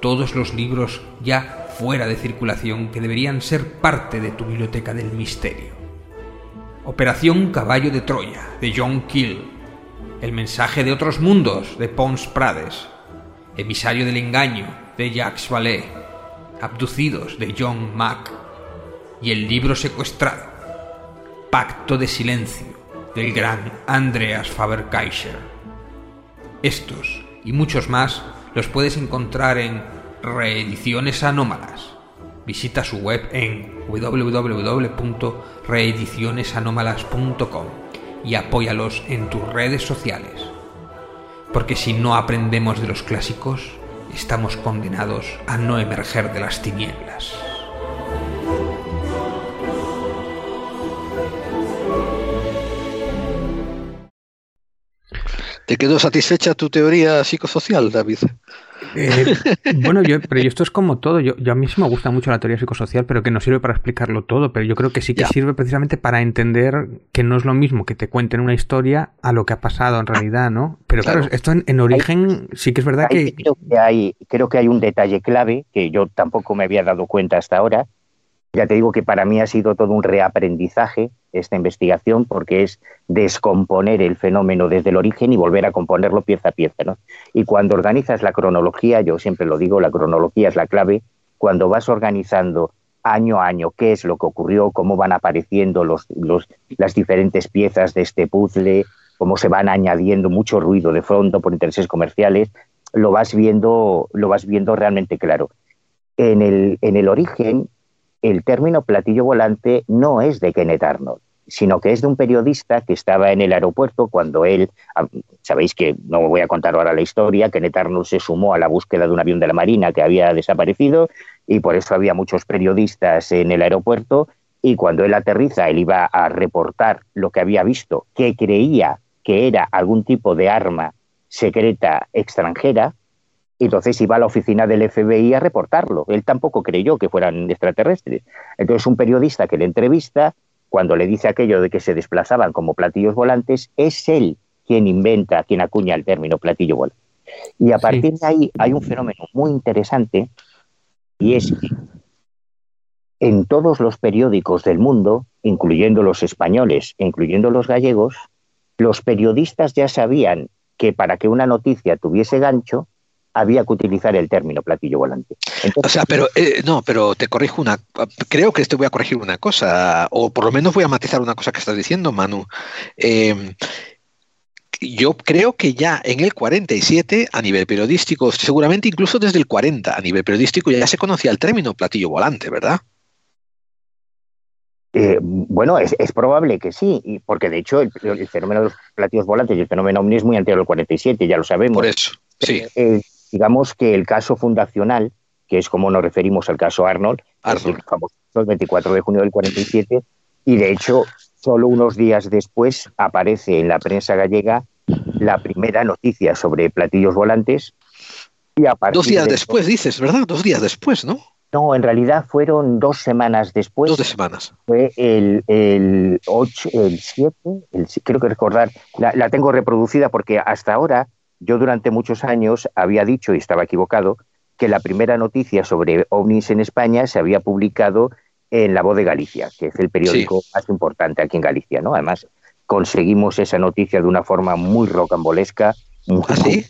todos los libros ya fuera de circulación que deberían ser parte de tu biblioteca del misterio. Operación Caballo de Troya, de John Keel. El mensaje de otros mundos, de Pons Prades. Emisario del engaño, de Jacques Vallée. Abducidos, de John Mack. Y el libro secuestrado, Pacto de Silencio, del gran Andreas Faber-Kaiser. Estos y muchos más los puedes encontrar en Reediciones Anómalas. Visita su web en www.reedicionesanómalas.com y apóyalos en tus redes sociales. Porque si no aprendemos de los clásicos, estamos condenados a no emerger de las tinieblas. ¿Te quedó satisfecha tu teoría psicosocial, David? Eh, bueno, yo, pero esto es como todo. Yo, a mí sí me gusta mucho la teoría psicosocial, pero que no sirve para explicarlo todo. Pero yo creo que sí que sirve precisamente para entender que no es lo mismo que te cuenten una historia a lo que ha pasado en realidad, ¿no? Pero claro, esto en, origen sí que es verdad que... Creo que, hay, creo que hay un detalle clave que yo tampoco me había dado cuenta hasta ahora. Ya te digo que para mí ha sido todo un reaprendizaje esta investigación porque es descomponer el fenómeno desde el origen y volver a componerlo pieza a pieza. ¿no? Y cuando organizas la cronología, yo siempre lo digo, la cronología es la clave, cuando vas organizando año a año qué es lo que ocurrió, cómo van apareciendo las diferentes piezas de este puzzle, cómo se van añadiendo mucho ruido de fondo por intereses comerciales, lo vas viendo, lo vas viendo realmente claro. En el, en el origen, el término platillo volante no es de Kenneth Arnold sino que es de un periodista que estaba en el aeropuerto cuando él, sabéis que no voy a contar ahora la historia, que Arnold se sumó a la búsqueda de un avión de la Marina que había desaparecido y por eso había muchos periodistas en el aeropuerto y cuando él aterriza, él iba a reportar lo que había visto, que creía que era algún tipo de arma secreta extranjera, y entonces iba a la oficina del FBI a reportarlo. Él tampoco creyó que fueran extraterrestres. Entonces un periodista que le entrevista cuando le dice aquello de que se desplazaban como platillos volantes, es él quien inventa, quien acuña el término platillo volante. Y a partir de ahí hay un fenómeno muy interesante y es que en todos los periódicos del mundo, incluyendo los españoles incluyendo los gallegos, los periodistas ya sabían que para que una noticia tuviese gancho, había que utilizar el término platillo volante. o sea, pero eh, no, pero te corrijo una, creo que te voy a corregir una cosa, o por lo menos voy a matizar una cosa que estás diciendo, Manu. Em, yo creo que ya en el 47, a nivel periodístico, seguramente incluso desde el 40, a nivel periodístico, ya se conocía el término platillo volante, ¿verdad? Eh, bueno, es, probable que sí, porque de hecho el, fenómeno de los platillos volantes y el fenómeno omni es muy anterior al 47, ya lo sabemos. Por eso, sí. Eh, digamos que el caso fundacional, que es como nos referimos al caso Arnold, es el famoso 24 de junio del 47, y de hecho, solo unos días después aparece en la prensa gallega la primera noticia sobre platillos volantes. Y dos días después, dices, ¿verdad? Dos días después, ¿no? No, en realidad fueron dos semanas después. Dos semanas. Fue el, el 8, el 7, creo que recordar, la, tengo reproducida porque hasta ahora yo durante muchos años había dicho, y estaba equivocado, que la primera noticia sobre ovnis en España se había publicado en La Voz de Galicia, que es el periódico más importante aquí en Galicia, ¿no? Además, conseguimos esa noticia de una forma muy rocambolesca. ¿Ah, sí?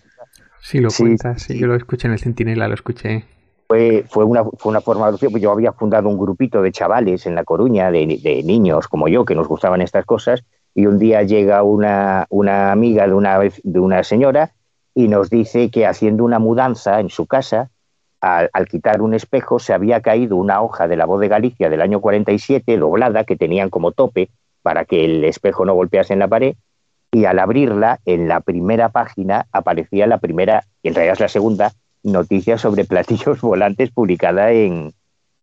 Sí, lo cuentas, sí, yo lo escuché en el Centinela, lo escuché. Fue, fue, una, fue una forma, pues yo había fundado un grupito de chavales en La Coruña, de, de, niños como yo, que nos gustaban estas cosas, y un día llega una, una amiga de una, de una señora y nos dice que haciendo una mudanza en su casa al, quitar un espejo se había caído una hoja de la voz de Galicia del año 47 doblada que tenían como tope para que el espejo no golpease en la pared y al abrirla en la primera página aparecía la primera, y en realidad es la segunda, noticia sobre platillos volantes publicada en,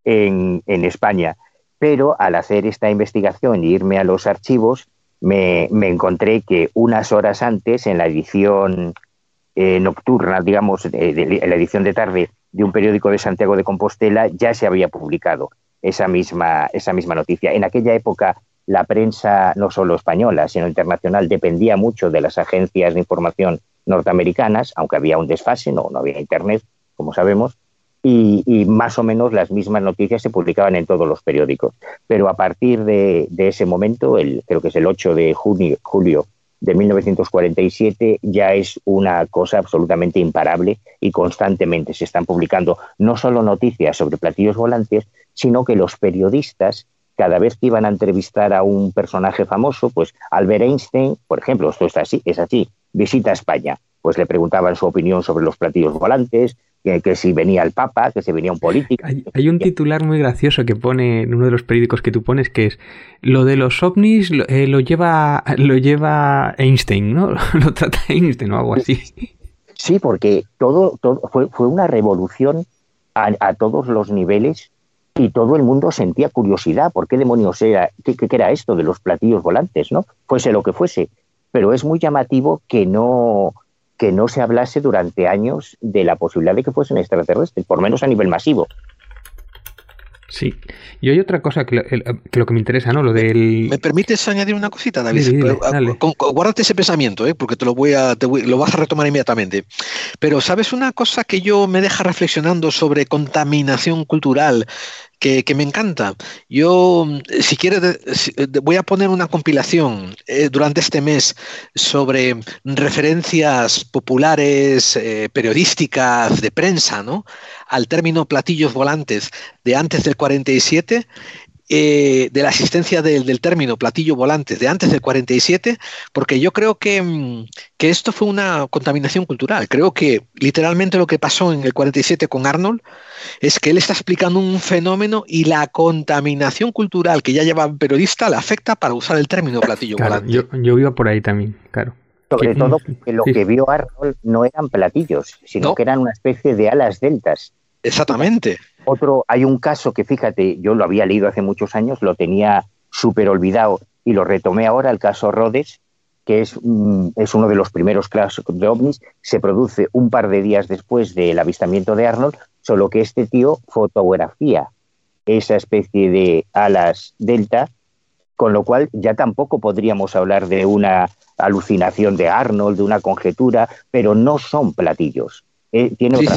en, España. Pero al hacer esta investigación y irme a los archivos, me, encontré que unas horas antes, en la edición eh, nocturna, digamos, en la edición de tarde de un periódico de Santiago de Compostela, ya se había publicado esa misma, esa misma noticia. En aquella época, la prensa, no solo española, sino internacional, dependía mucho de las agencias de información norteamericanas, aunque había un desfase, no, no había Internet, como sabemos, y, más o menos las mismas noticias se publicaban en todos los periódicos. Pero a partir de, ese momento, el, creo que es el 8 de junio, julio de 1947, ya es una cosa absolutamente imparable y constantemente se están publicando no solo noticias sobre platillos volantes, sino que los periodistas cada vez que iban a entrevistar a un personaje famoso, pues Albert Einstein, por ejemplo, esto es así, es así, visita España, pues le preguntaban su opinión sobre los platillos volantes, que, si venía el Papa, que si venía un político. Hay, un titular muy gracioso que pone en uno de los periódicos que tú pones que es lo de los ovnis lo, eh, lleva lo lleva Einstein, ¿no? Lo trata Einstein o algo así. Sí, porque todo, todo fue, fue una revolución a, todos los niveles y todo el mundo sentía curiosidad por qué demonios era, qué, qué era esto de los platillos volantes, ¿no? Fuese lo que fuese. Pero es muy llamativo que no, que no se hablase durante años de la posibilidad de que fuesen extraterrestres, por menos a nivel masivo. Sí. Y hay otra cosa que lo, que, me interesa, ¿no? Lo del... ¿Me permites añadir una cosita, David? Guárdate ese pensamiento, ¿eh? porque te lo voy a, lo vas a retomar inmediatamente. Pero ¿sabes una cosa que yo me deja reflexionando sobre contaminación cultural que, me encanta. Yo, si quieres, voy a poner una compilación eh, durante este mes sobre referencias populares, eh, periodísticas, de prensa, ¿no? Al término platillos volantes de antes del 47 eh, de la existencia del, término platillo volantes de antes del 47, porque yo creo que, mm, que, esto fue una contaminación cultural. Creo que literalmente lo que pasó en el 47 con Arnold es que él está explicando un fenómeno y la contaminación cultural que ya lleva un periodista le afecta para usar el término platillo volante. Yo, yo iba por ahí también, claro. Sobre todo porque lo que vio Arnold no eran platillos, sino que eran una especie de alas deltas. Exactamente. Otro, hay un caso que fíjate, yo lo había leído hace muchos años, lo tenía súper olvidado y lo retomé ahora, el caso Rhodes, que es, es uno de los primeros casos de ovnis, se produce un par de días después del avistamiento de Arnold, solo que este tío fotografía esa especie de alas delta, con lo cual ya tampoco podríamos hablar de una alucinación de Arnold, de una conjetura, pero no son platillos. Eh, tiene otra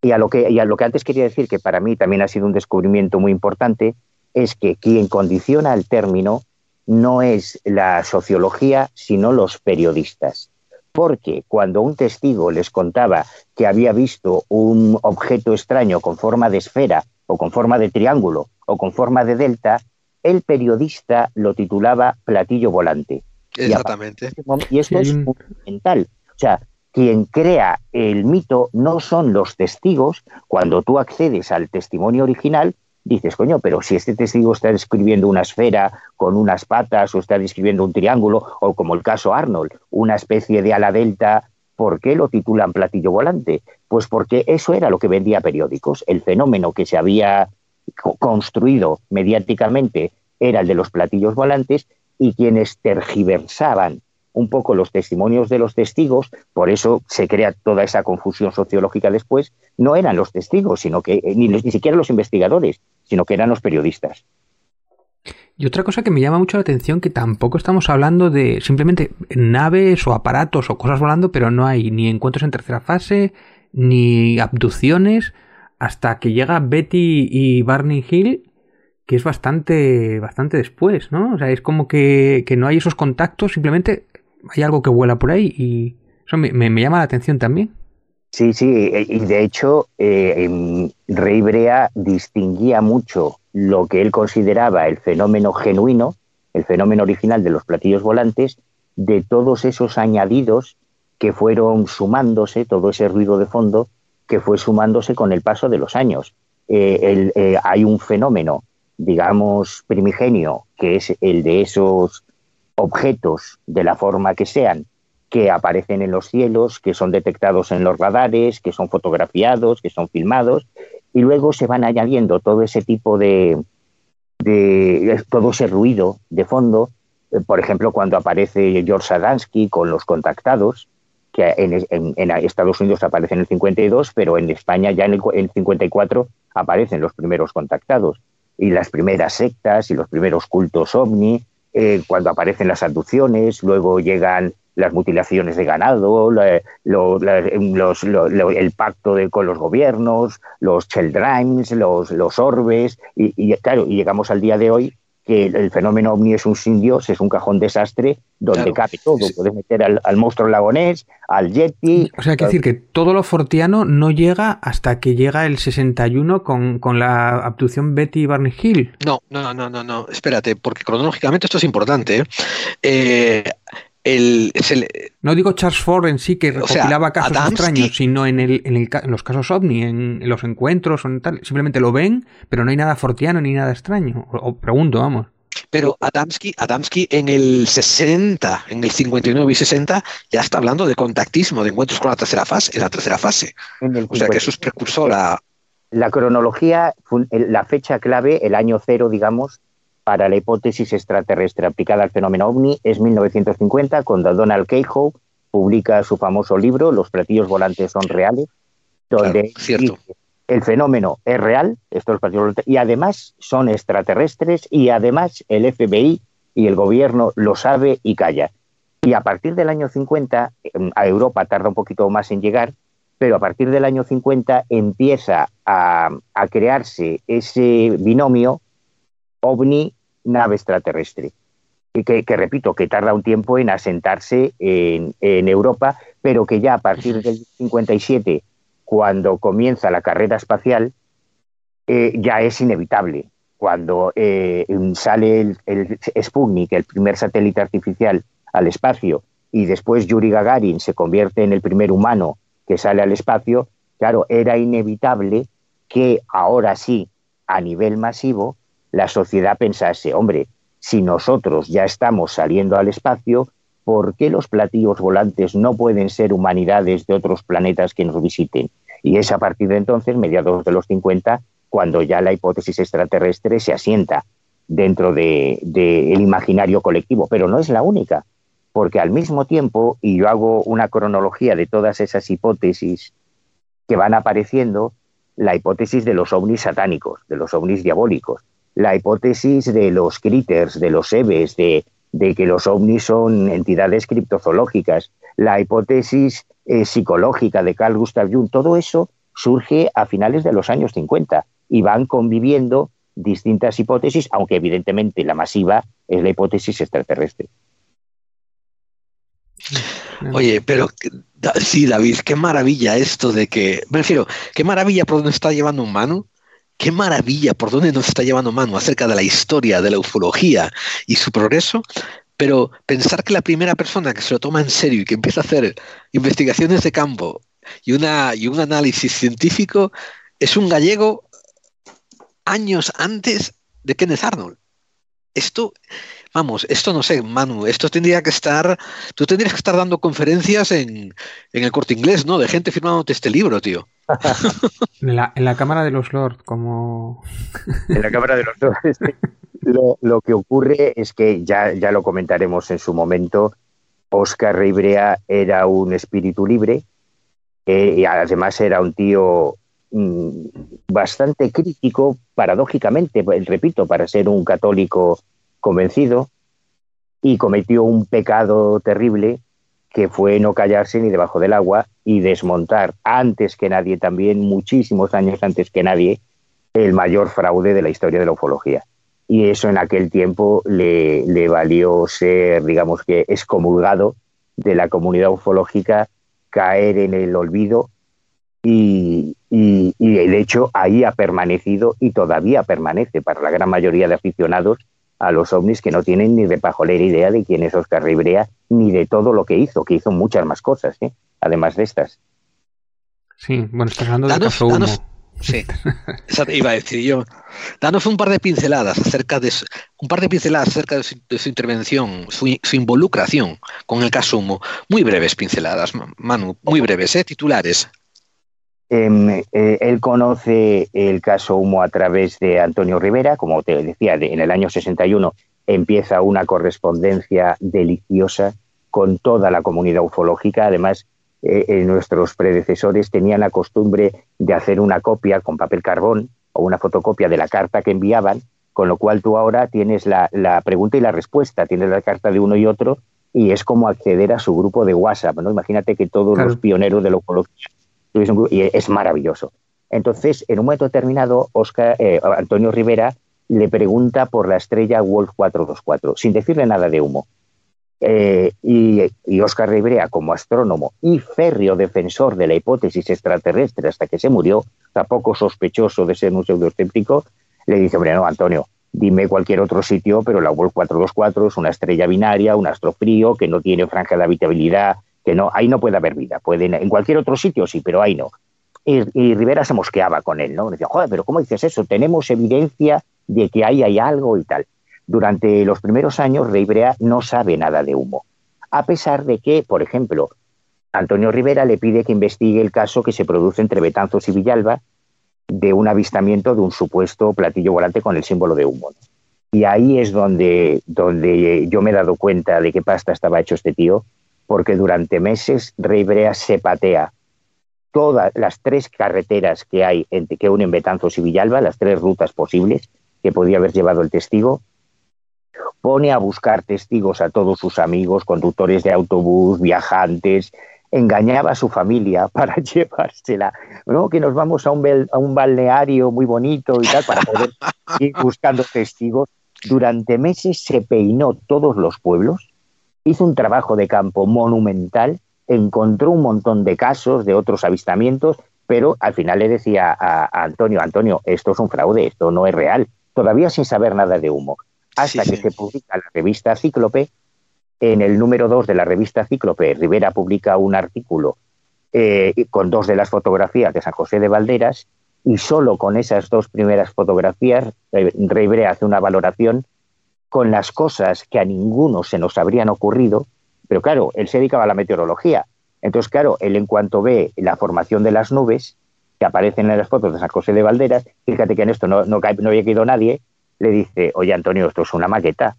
y a, lo que, y a lo que antes quería decir, que para mí también ha sido un descubrimiento muy importante, es que quien condiciona el término no es la sociología, sino los periodistas. Porque cuando un testigo les contaba que había visto un objeto extraño con forma de esfera o con forma de triángulo o con forma de delta, el periodista lo titulaba platillo volante. Exactamente. Y, esto es fundamental. O sea, quien crea el mito no son los testigos. Cuando tú accedes al testimonio original, dices, coño, pero si este testigo está describiendo una esfera con unas patas o está describiendo un triángulo, o como el caso Arnold, una especie de ala delta, ¿por qué lo titulan platillo volante? Pues porque eso era lo que vendía periódicos. El fenómeno que se había construido mediáticamente era el de los platillos volantes y quienes tergiversaban un poco los testimonios de los testigos, por eso se crea toda esa confusión sociológica después, no eran los testigos, sino que eh, ni, ni siquiera los investigadores, sino que eran los periodistas. Y otra cosa que me llama mucho la atención, que tampoco estamos hablando de simplemente naves o aparatos o cosas volando, pero no hay ni encuentros en tercera fase, ni abducciones, hasta que llega Betty y Barney Hill, que es bastante, bastante después, ¿no? O sea, es como que, que no hay esos contactos, simplemente hay algo que vuela por ahí y eso me, llama la atención también. Sí, sí, eh, y de hecho eh, Rey Brea distinguía mucho lo que él consideraba el fenómeno genuino, el fenómeno original de los platillos volantes, de todos esos añadidos que fueron sumándose, todo ese ruido de fondo, que fue sumándose con el paso de los años. Eh, eh, hay un fenómeno, digamos, primigenio, que es el de esos objetos de la forma que sean, que aparecen en los cielos, que son detectados en los radares, que son fotografiados, que son filmados, y luego se van añadiendo todo ese tipo de, de todo ese ruido de fondo, eh, por ejemplo, cuando aparece George Sadansky con los contactados, que en, Estados Unidos aparece en el 52, pero en España ya en el, 54 aparecen los primeros contactados, y las primeras sectas y los primeros cultos ovni, eh, cuando aparecen las abducciones, luego llegan las mutilaciones de ganado, el pacto de, con los gobiernos, los Cheldrimes, los, los orbes, y, claro, y llegamos al día de hoy que el fenómeno ovni es un sin Dios, es un cajón desastre donde cabe todo. Puedes meter al, monstruo lagonés, al Yeti. O sea, hay que decir que todo lo fortiano no llega hasta que llega el 61 con, con la abducción Betty Barney Hill. No, no, no, no, no. Espérate, porque cronológicamente esto es importante. ¿eh? eh no digo Charles Ford en sí que recopilaba casos extraños, sino en, el, en, los casos ovni, en, los encuentros o en tal. Simplemente lo ven, pero no hay nada fortiano ni nada extraño. O, pregunto, vamos. Pero Adamski, Adamski en el 60, en el 59 y 60, ya está hablando de contactismo, de encuentros con la tercera fase, en la tercera fase. o sea que eso es precursor a... La cronología, la fecha clave, el año cero, digamos, para la hipótesis extraterrestre aplicada al fenómeno ovni es 1950, cuando Donald Cahoe publica su famoso libro Los platillos volantes son reales, donde el fenómeno es real, estos platillos volantes, y además son extraterrestres y además el FBI y el gobierno lo sabe y calla. Y a partir del año 50, a Europa tarda un poquito más en llegar, pero a partir del año 50 empieza a, a crearse ese binomio ovni nave extraterrestre. Que, que, repito, que tarda un tiempo en asentarse en, Europa, pero que ya a partir del 57, cuando comienza la carrera espacial, eh, ya es inevitable. Cuando eh, sale el, el, Sputnik, el primer satélite artificial al espacio, y después Yuri Gagarin se convierte en el primer humano que sale al espacio, claro, era inevitable que ahora sí, a nivel masivo, la sociedad pensase, hombre, si nosotros ya estamos saliendo al espacio, ¿por qué los platillos volantes no pueden ser humanidades de otros planetas que nos visiten? Y es a partir de entonces, mediados de los 50, cuando ya la hipótesis extraterrestre se asienta dentro del de, imaginario colectivo, pero no es la única, porque al mismo tiempo, y yo hago una cronología de todas esas hipótesis que van apareciendo, la hipótesis de los ovnis satánicos, de los ovnis diabólicos, la hipótesis de los critters, de los EVES, de, que los ovnis son entidades criptozoológicas, la hipótesis eh, psicológica de Carl Gustav Jung, todo eso surge a finales de los años 50 y van conviviendo distintas hipótesis, aunque evidentemente la masiva es la hipótesis extraterrestre. Oye, pero sí, David, qué maravilla esto de que, me refiero, qué maravilla por donde está llevando un mano qué maravilla por dónde nos está llevando Manu acerca de la historia de la ufología y su progreso, pero pensar que la primera persona que se lo toma en serio y que empieza a hacer investigaciones de campo y, una, y un análisis científico es un gallego años antes de Kenneth Arnold. Esto, vamos, esto no sé, Manu, esto tendría que estar, tú tendrías que estar dando conferencias en, en el corte inglés, ¿no? De gente firmándote este libro, tío. en, la, Cámara de los Lords, como... en la Cámara de los Lords. Lo, que ocurre es que, ya, ya lo comentaremos en su momento, Oscar Ribrea era un espíritu libre eh, y además era un tío mm, bastante crítico, paradójicamente, repito, para ser un católico convencido, y cometió un pecado terrible que fue no callarse ni debajo del agua y desmontar antes que nadie, también muchísimos años antes que nadie, el mayor fraude de la historia de la ufología. Y eso en aquel tiempo le, valió ser, digamos que, excomulgado de la comunidad ufológica, caer en el olvido y, y, y, de hecho ahí ha permanecido y todavía permanece para la gran mayoría de aficionados a los ovnis que no tienen ni de pajolera idea de quién es Oscar Ribrea ni de todo lo que hizo, que hizo muchas más cosas, ¿eh? además de estas. Sí, bueno, estás hablando del caso humo. sí, iba a decir yo. Danos un par de pinceladas acerca de un par de pinceladas acerca de su, intervención, su, involucración con el caso Humo. Muy breves pinceladas, Manu, muy breves, ¿eh? titulares. Em, eh, él conoce el caso Humo a través de Antonio Rivera, como te decía, en el año 61 empieza una correspondencia deliciosa con toda la comunidad ufológica. Además, eh, eh, nuestros predecesores tenían la costumbre de hacer una copia con papel carbón o una fotocopia de la carta que enviaban, con lo cual tú ahora tienes la, pregunta y la respuesta, tienes la carta de uno y otro y es como acceder a su grupo de WhatsApp. ¿no? Imagínate que todos los pioneros de la ufología y es maravilloso. Entonces, en un momento determinado, Oscar, eh, Antonio Rivera le pregunta por la estrella Wolf 424, sin decirle nada de humo. Eh, y, y, Oscar Rivera, como astrónomo y férreo defensor de la hipótesis extraterrestre hasta que se murió, tampoco sospechoso de ser un pseudoescéptico, le dice, hombre, Antonio, dime cualquier otro sitio, pero la Wolf 424 es una estrella binaria, un astro frío, que no tiene franja de habitabilidad, que no, ahí no puede haber vida. Pueden, en cualquier otro sitio sí, pero ahí no. Y, Rivera se mosqueaba con él, ¿no? Decía, joder, pero ¿cómo dices eso? Tenemos evidencia de que ahí hay algo y tal. Durante los primeros años, Rivera no sabe nada de humo. A pesar de que, por ejemplo, Antonio Rivera le pide que investigue el caso que se produce entre Betanzos y Villalba de un avistamiento de un supuesto platillo volante con el símbolo de humo. Y ahí es donde, donde yo me he dado cuenta de qué pasta estaba hecho este tío porque durante meses Rey Brea se patea todas las tres carreteras que hay entre que unen Betanzos y Villalba, las tres rutas posibles que podía haber llevado el testigo, pone a buscar testigos a todos sus amigos, conductores de autobús, viajantes, engañaba a su familia para llevársela, ¿no? que nos vamos a un, a un balneario muy bonito y tal, para poder ir buscando testigos. Durante meses se peinó todos los pueblos hizo un trabajo de campo monumental, encontró un montón de casos de otros avistamientos, pero al final le decía a, Antonio, Antonio, esto es un fraude, esto no es real, todavía sin saber nada de humo, hasta que se publica la revista Cíclope. En el número 2 de la revista Cíclope, Rivera publica un artículo eh, con dos de las fotografías de San José de Valderas y solo con esas dos primeras fotografías eh, Rivera hace una valoración con las cosas que a ninguno se nos habrían ocurrido, pero claro, él se dedicaba a la meteorología. Entonces, claro, él en cuanto ve la formación de las nubes que aparecen en las fotos de San José de Valderas, fíjate que en esto no, no, no había caído nadie, le dice, oye Antonio, esto es una maqueta.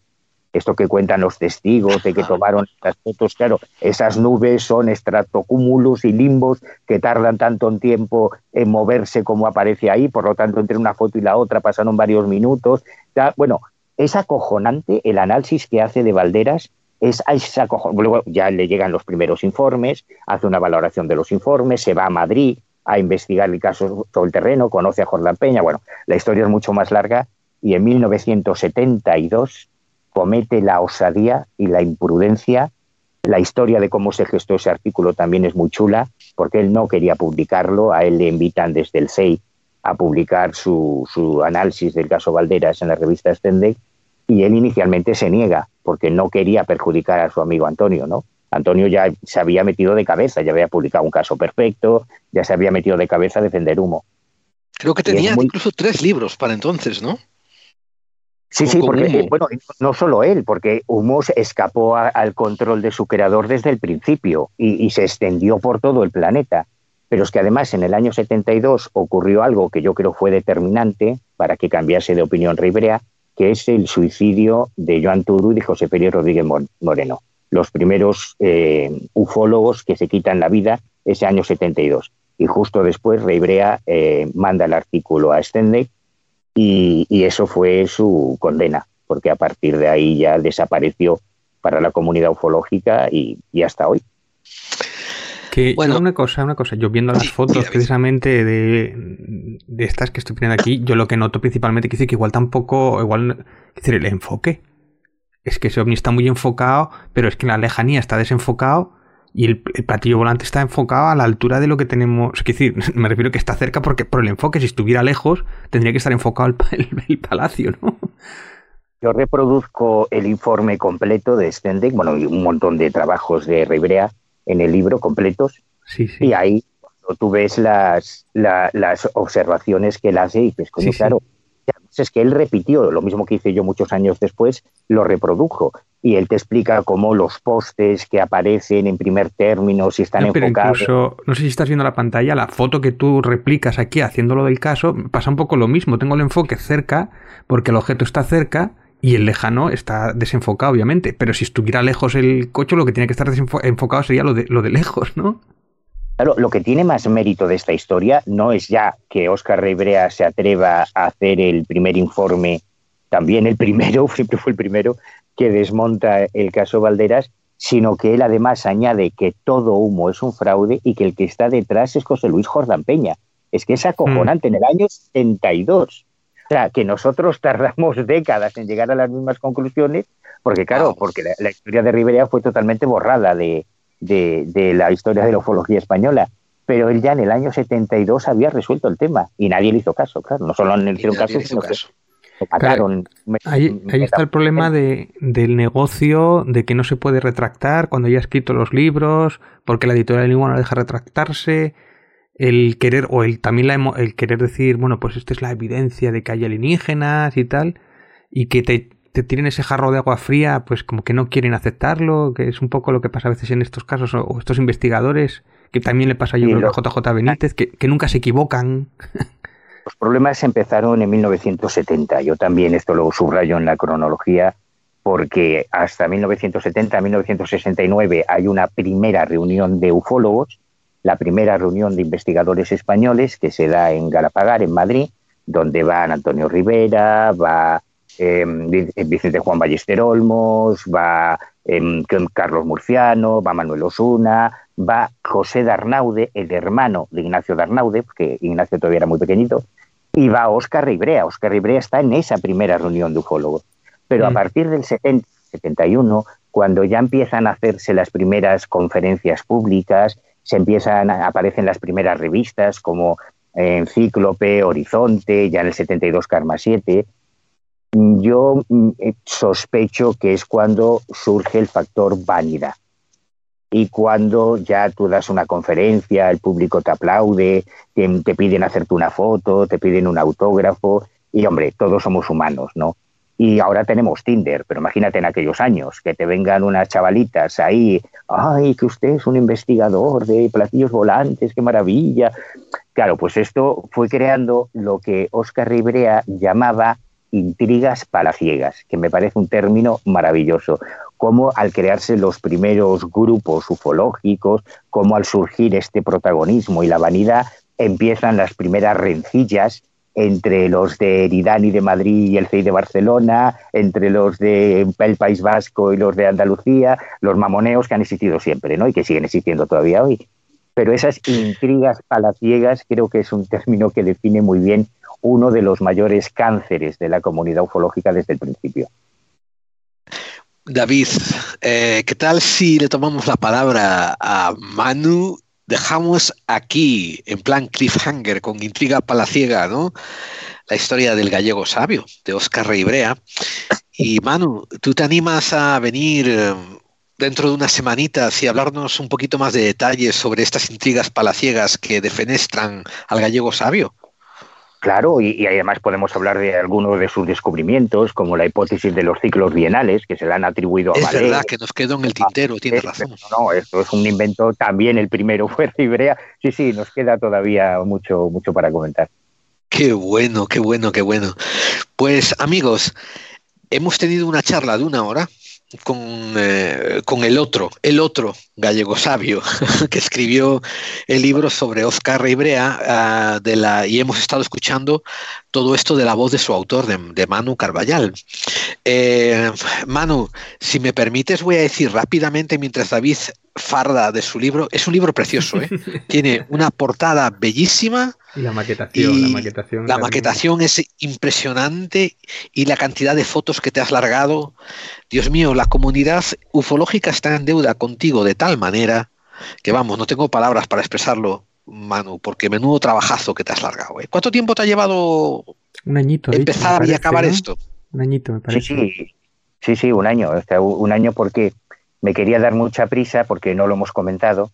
Esto que cuentan los testigos de que tomaron estas fotos, claro, esas nubes son estratocúmulos y limbos que tardan tanto en tiempo en moverse como aparece ahí, por lo tanto, entre una foto y la otra pasaron varios minutos. Bueno, es acojonante el análisis que hace de Valderas. Es, acojonante. Luego ya le llegan los primeros informes, hace una valoración de los informes, se va a Madrid a investigar el caso sobre el terreno, conoce a Jordán Peña. Bueno, la historia es mucho más larga y en 1972 comete la osadía y la imprudencia. La historia de cómo se gestó ese artículo también es muy chula, porque él no quería publicarlo, a él le invitan desde el SEI a publicar su, su análisis del caso Valderas en la revista Stendek y él inicialmente se niega porque no quería perjudicar a su amigo Antonio, ¿no? Antonio ya se había metido de cabeza, ya había publicado un caso perfecto, ya se había metido de cabeza a defender humo. Creo que tenía incluso tres libros para entonces, ¿no? Sí, sí, porque, bueno, no solo él, porque Humo escapó al control de su creador desde el principio y, y, se extendió por todo el planeta. Pero es que además en el año 72 ocurrió algo que yo creo fue determinante para que cambiase de opinión Ribrea, que es el suicidio de Joan Turu y José Pérez Rodríguez Moreno, los primeros eh, ufólogos que se quitan la vida ese año 72. Y justo después Reibrea eh, manda el artículo a Stendek y, eso fue su condena, porque a partir de ahí ya desapareció para la comunidad ufológica y hasta hoy bueno, una cosa, una cosa, yo viendo las fotos precisamente de, de, estas que estoy poniendo aquí, yo lo que noto principalmente que que igual tampoco, igual, decir, el enfoque. Es que ese ovni está muy enfocado, pero es que en la lejanía está desenfocado y el, platillo volante está enfocado a la altura de lo que tenemos. Es decir, me refiero que está cerca porque por el enfoque, si estuviera lejos, tendría que estar enfocado el, palacio, ¿no? Yo reproduzco el informe completo de Stendek, bueno, y un montón de trabajos de Ribrea, en el libro completos. Y ahí tú ves las, las observaciones que él hace y dices, coño, claro, es que él repitió, lo mismo que hice yo muchos años después, lo reprodujo. Y él te explica cómo los postes que aparecen en primer término, si están pero enfocados. Incluso, no sé si estás viendo la pantalla, la foto que tú replicas aquí haciéndolo del caso, pasa un poco lo mismo. Tengo el enfoque cerca, porque el objeto está cerca, y el lejano está desenfocado, obviamente. Pero si estuviera lejos el coche, lo que tiene que estar desenfocado sería lo de, lo de lejos, ¿no? Claro, lo que tiene más mérito de esta historia no es ya que Oscar Reibrea se atreva a hacer el primer informe, también el primero, siempre fue el primero, que desmonta el caso Valderas, sino que él además añade que todo humo es un fraude y que el que está detrás es José Luis Jordán Peña. Es que es acojonante, en el año 72. O sea, que nosotros tardamos décadas en llegar a las mismas conclusiones, porque claro, porque la, historia de Rivera fue totalmente borrada de, de, la historia de la ufología española. Pero él ya en el año 72 había resuelto el tema y nadie le hizo caso, claro. No solo le hicieron caso, sino que ahí, está el problema de, del negocio, de que no se puede retractar cuando ya ha escrito los libros, porque la editorial ninguna no deja retractarse. El querer, o el también la, el querer decir, bueno, pues esta es la evidencia de que hay alienígenas y tal, y que te, te tienen ese jarro de agua fría, pues como que no quieren aceptarlo, que es un poco lo que pasa a veces en estos casos, o, estos investigadores, que también le pasa yo creo a JJ Benítez, que, nunca se equivocan. Los problemas empezaron en 1970, yo también esto lo subrayo en la cronología, porque hasta 1970-1969 hay una primera reunión de ufólogos, la primera reunión de investigadores españoles que se da en Galapagar, en Madrid, donde van Antonio Rivera, va Em, Vicente Juan Ballester Olmos, va em, Carlos Murciano, va Manuel Osuna, va José Darnaude, el hermano de Ignacio Darnaude, porque Ignacio todavía era muy pequeñito, y va Óscar Ribrea. Óscar Ribrea está en esa primera reunión de ufólogos. Pero a mm. partir del 70, 71, cuando ya empiezan a hacerse las primeras conferencias públicas, se empiezan, aparecen las primeras revistas como Encíclope, Horizonte, ya en el 72 Karma 7, yo mm, eh, sospecho que es cuando surge el factor vanidad. Y cuando ya tú das una conferencia, el público te aplaude, te, piden hacerte una foto, te piden un autógrafo, y hombre, todos somos humanos, ¿no? Y ahora tenemos Tinder, pero imagínate en aquellos años, que te vengan unas chavalitas ahí, ay, que usted es un investigador de platillos volantes, qué maravilla. Claro, pues esto fue creando lo que Oscar Ribrea llamaba intrigas palaciegas, que me parece un término maravilloso. Como al crearse los primeros grupos ufológicos, como al surgir este protagonismo y la vanidad, empiezan las primeras rencillas entre los de Eridani de Madrid y el CEI de Barcelona, entre los del País Vasco y los de Andalucía, los mamoneos que han existido siempre, ¿no? Y que siguen existiendo todavía hoy. Pero esas intrigas palaciegas creo que es un término que define muy bien uno de los mayores cánceres de la comunidad ufológica desde el principio. David, eh, ¿qué tal si le tomamos la palabra a Manu? Dejamos aquí, en plan cliffhanger, con intriga palaciega, ¿no? La historia del gallego sabio, de Oscar Reibrea. Y Manu, ¿tú te animas a venir eh, dentro de unas semanitas y hablarnos un poquito más de detalles sobre estas intrigas palaciegas que defenestran al gallego sabio? Claro, y, además podemos hablar de algunos de sus descubrimientos, como la hipótesis de los ciclos bienales, que se le han atribuido a Es verdad que nos quedó en el tintero, tiene ah, razón. No, esto es un invento, también el primero fue Ribrea. Sí, sí, nos queda todavía mucho, mucho para comentar. Qué bueno, qué bueno, qué bueno. Pues amigos, hemos tenido una charla de una hora con, eh, con, el otro, el otro gallego sabio, que escribió el libro sobre Oscar Ribrea ah, de la, y hemos estado escuchando todo esto de la voz de su autor, de, Manu Carballal. Eh, Manu, si me permites, voy a decir rápidamente, mientras David farda de su libro, es un libro precioso, ¿eh? tiene una portada bellísima. Y la maquetación, la maquetación. La maquetación es impresionante y la cantidad de fotos que te has largado. Dios mío, la comunidad ufológica está en deuda contigo de tal manera que vamos, no tengo palabras para expresarlo Manu, porque menudo trabajazo que te has largado. ¿eh? ¿Cuánto tiempo te ha llevado un añito, empezar y acabar esto? Un añito, me parece. Sí, sí, sí, un año. un año porque me quería dar mucha prisa, porque no lo hemos comentado.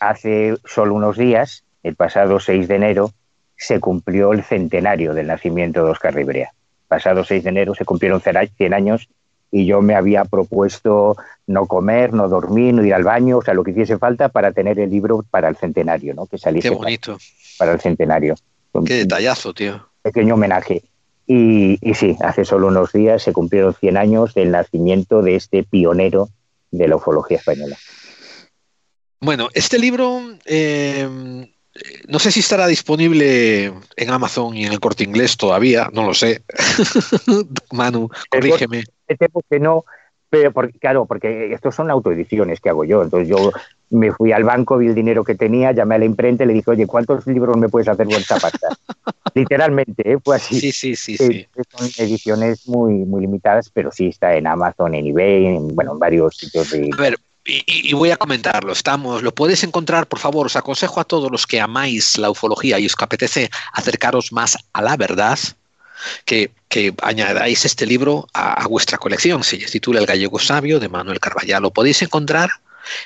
Hace solo unos días el pasado 6 de enero, se cumplió el centenario del nacimiento de Oscar Ribrea. Pasado 6 de enero se cumplieron 100 años y yo me había propuesto no comer, no dormir, no ir al baño, o sea, lo que hiciese falta para tener el libro para el centenario, ¿no? Que saliese Qué bonito. Para, el centenario. Qué detallazo, tío. Pequeño homenaje. Y, y, sí, hace solo unos días se cumplieron 100 años del nacimiento de este pionero de la ufología española. Bueno, este libro eh, no sé si estará disponible en Amazon y en el corte inglés todavía, no lo sé. Manu, corrígeme. Temo que no, pero claro, porque estos son autoediciones que hago yo. Entonces yo me fui al banco, vi el dinero que tenía, llamé a la imprenta y le dije, oye, ¿cuántos libros me puedes hacer vuelta pasta? Literalmente, ¿eh? fue así. Sí, sí, sí, sí. Eh, son ediciones muy, muy limitadas, pero sí está en Amazon, en eBay, en, bueno, en varios sitios de... A ver, y, voy a comentarlo, estamos, lo podéis encontrar, por favor, os aconsejo a todos los que amáis la ufología y os apetece acercaros más a la verdad, que, añadáis este libro a, vuestra colección. Se titula El gallego sabio de Manuel Carballal. Lo podéis encontrar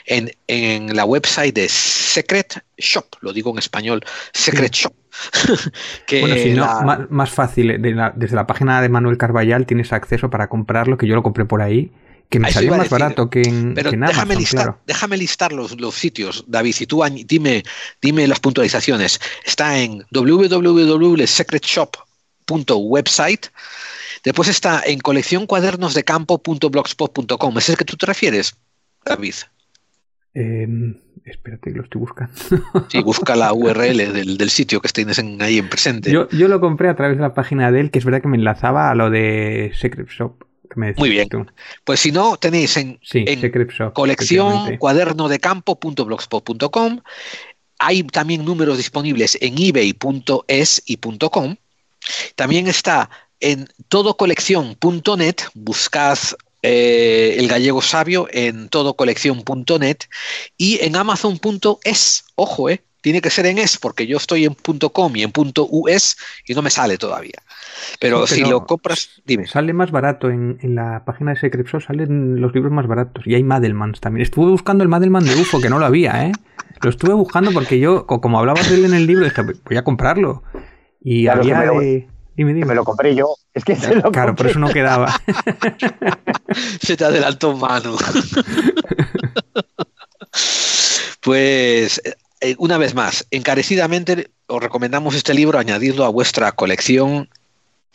en, la website de Secret Shop, lo digo en español, Secret Shop. bueno, si no, más, fácil, desde la página de Manuel Carballal tienes acceso para comprarlo, que yo lo compré por ahí que me salió más barato que en, Pero déjame, listar, déjame listar los, los, sitios, David, y tú dime, dime las puntualizaciones. Está en www.secretshop.website. Después está en coleccioncuadernosdecampo.blogspot.com. ¿Es el que tú te refieres, David? Em, espérate, lo estoy buscando. sí, busca la URL del, del sitio que tienes en, ahí en presente. Yo, yo, lo compré a través de la página de él, que es verdad que me enlazaba a lo de Secret Shop. Muy bien. Pues si no, tenéis en, colección cuaderno de campo.blogspot.com. Hay también números disponibles en ebay.es y .com. También está en todocolección.net. Buscad eh, el gallego sabio en todocolección.net y en amazon.es. Ojo, eh, tiene que ser en es porque yo estoy en .com y en .us y no me sale todavía. Pero, si lo compras, dime. Sale más barato en, la página de Secret salen los libros más baratos y hay Madelmans también. Estuve buscando el Madelman de UFO que no lo había, ¿eh? Lo estuve buscando porque yo, como hablabas de él en el libro, dije, voy a comprarlo. Y había Dime, dime. me lo compré yo. Es que se lo Claro, por eso no quedaba. se te adelantó mano. pues eh, una vez más, encarecidamente os recomendamos este libro, añadirlo a vuestra colección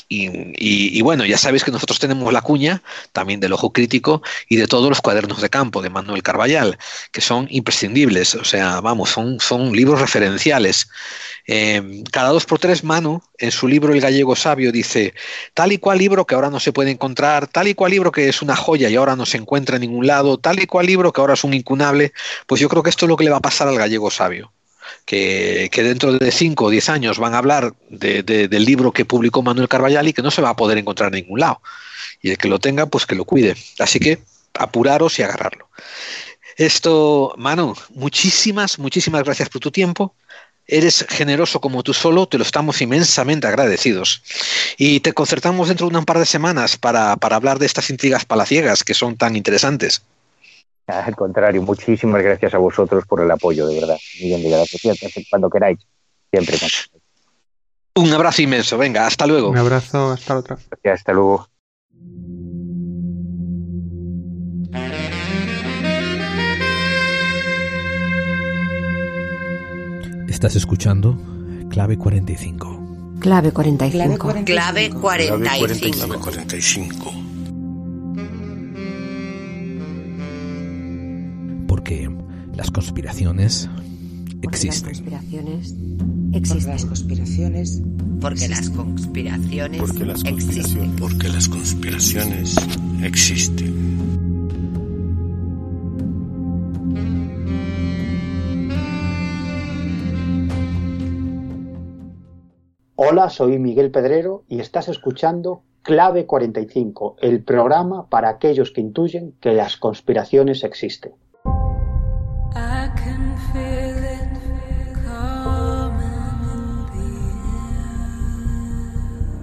y, bueno, ya sabéis que nosotros tenemos la cuña también del ojo crítico y de todos los cuadernos de campo de Manuel Carballal, que son imprescindibles, o sea, vamos, son, son libros referenciales. Eh, cada dos por tres, Manu, en su libro El gallego sabio, dice, tal y cual libro que ahora no se puede encontrar, tal y cual libro que es una joya y ahora no se encuentra en ningún lado, tal y cual libro que ahora es un incunable, pues yo creo que esto es lo que le va a pasar al gallego sabio que, dentro de 5 o 10 años van a hablar del libro que publicó Manuel Carballal y que no se va a poder encontrar en ningún lado. Y el que lo tenga, pues que lo cuide. Así que apuraros y agarrarlo. Esto, Manu, muchísimas, muchísimas gracias por tu tiempo. Eres generoso como tú solo, te lo estamos inmensamente agradecidos. Y te concertamos dentro de un par de semanas para, para hablar de estas intrigas palaciegas que son tan interesantes. Al contrario, muchísimas gracias a vosotros por el apoyo, de verdad. Millón de gracias. Cuando queráis, siempre. Un abrazo inmenso, venga, hasta luego. Un abrazo, hasta otra. Gracias, hasta luego. Estás escuchando Clave 45. Clave 45. Clave 45. Clave 45. Porque las conspiraciones existen. Las conspiraciones existen. las conspiraciones. Porque las conspiraciones. Porque las conspiraciones. Porque las conspiraciones existen. Hola, soy Miguel Pedrero y estás escuchando Clave 45, el programa para aquellos que intuyen que las conspiraciones existen.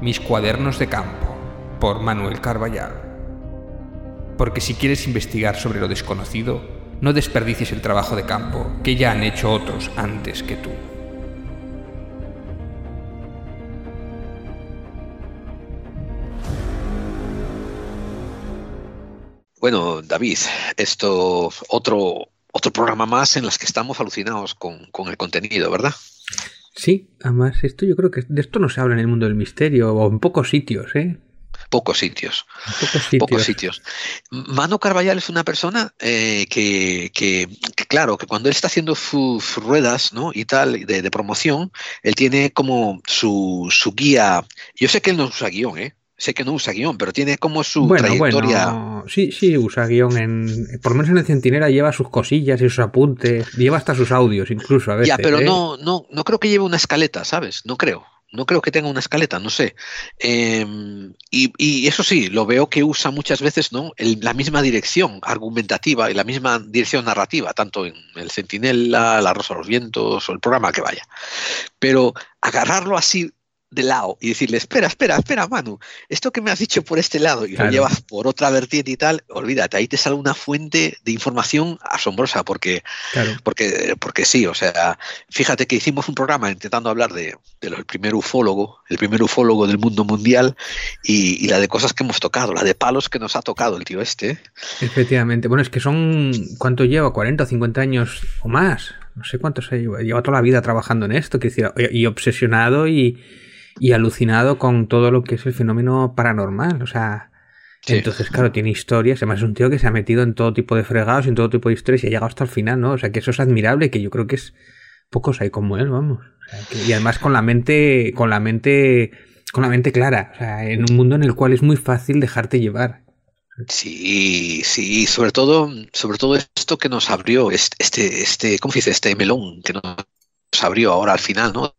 Mis cuadernos de campo, por Manuel Carballal. Porque si quieres investigar sobre lo desconocido, no desperdicies el trabajo de campo que ya han hecho otros antes que tú. Bueno, David, esto otro otro programa más en las que estamos alucinados con, con, el contenido, ¿verdad? Sí, además esto yo creo que de esto no se habla en el mundo del misterio o en pocos sitios, ¿eh? Pocos sitios. Pocos sitios. Pocos sitios. Mano Carballal es una persona eh, que, que, que, claro, que cuando él está haciendo sus ruedas ¿no? y tal de, de promoción, él tiene como su, su, guía. Yo sé que él no usa guion, ¿eh? Sé que no usa guion, pero tiene como su bueno, trayectoria. Bueno, sí, sí, usa guion. En, por lo menos en el Centinela lleva sus cosillas y sus apuntes, lleva hasta sus audios incluso a veces. Ya, pero ¿eh? no, no, no creo que lleve una escaleta, ¿sabes? No creo. No creo que tenga una escaleta, no sé. Eh, y, y, eso sí, lo veo que usa muchas veces ¿no? El, la misma dirección argumentativa y la misma dirección narrativa, tanto en el Centinela, La Rosa de los Vientos o el programa que vaya. Pero agarrarlo así de lado y decirle, espera, espera, espera, Manu, esto que me has dicho por este lado y claro. lo llevas por otra vertiente y tal, olvídate, ahí te sale una fuente de información asombrosa, porque, claro. porque, porque sí, o sea, fíjate que hicimos un programa intentando hablar de, de el primer ufólogo, el primer ufólogo del mundo mundial y, y, la de cosas que hemos tocado, la de palos que nos ha tocado el tío este. Efectivamente, bueno, es que son, ¿cuánto lleva? ¿40 o 50 años o más? No sé cuánto se lleva, lleva toda la vida trabajando en esto, que decir, y obsesionado y y alucinado con todo lo que es el fenómeno paranormal. O sea, sí. entonces, claro, tiene historias. Además, es un tío que se ha metido en todo tipo de fregados, en todo tipo de historias y ha llegado hasta el final, ¿no? O sea, que eso es admirable, que yo creo que es pocos hay como él, vamos. O sea, que, y además con la mente, con la mente, con la mente clara. O sea, en un mundo en el cual es muy fácil dejarte llevar. Sí, sí, sobre todo, sobre todo esto que nos abrió, este, este, ¿cómo se dice? Este melón que nos abrió ahora al final, ¿no?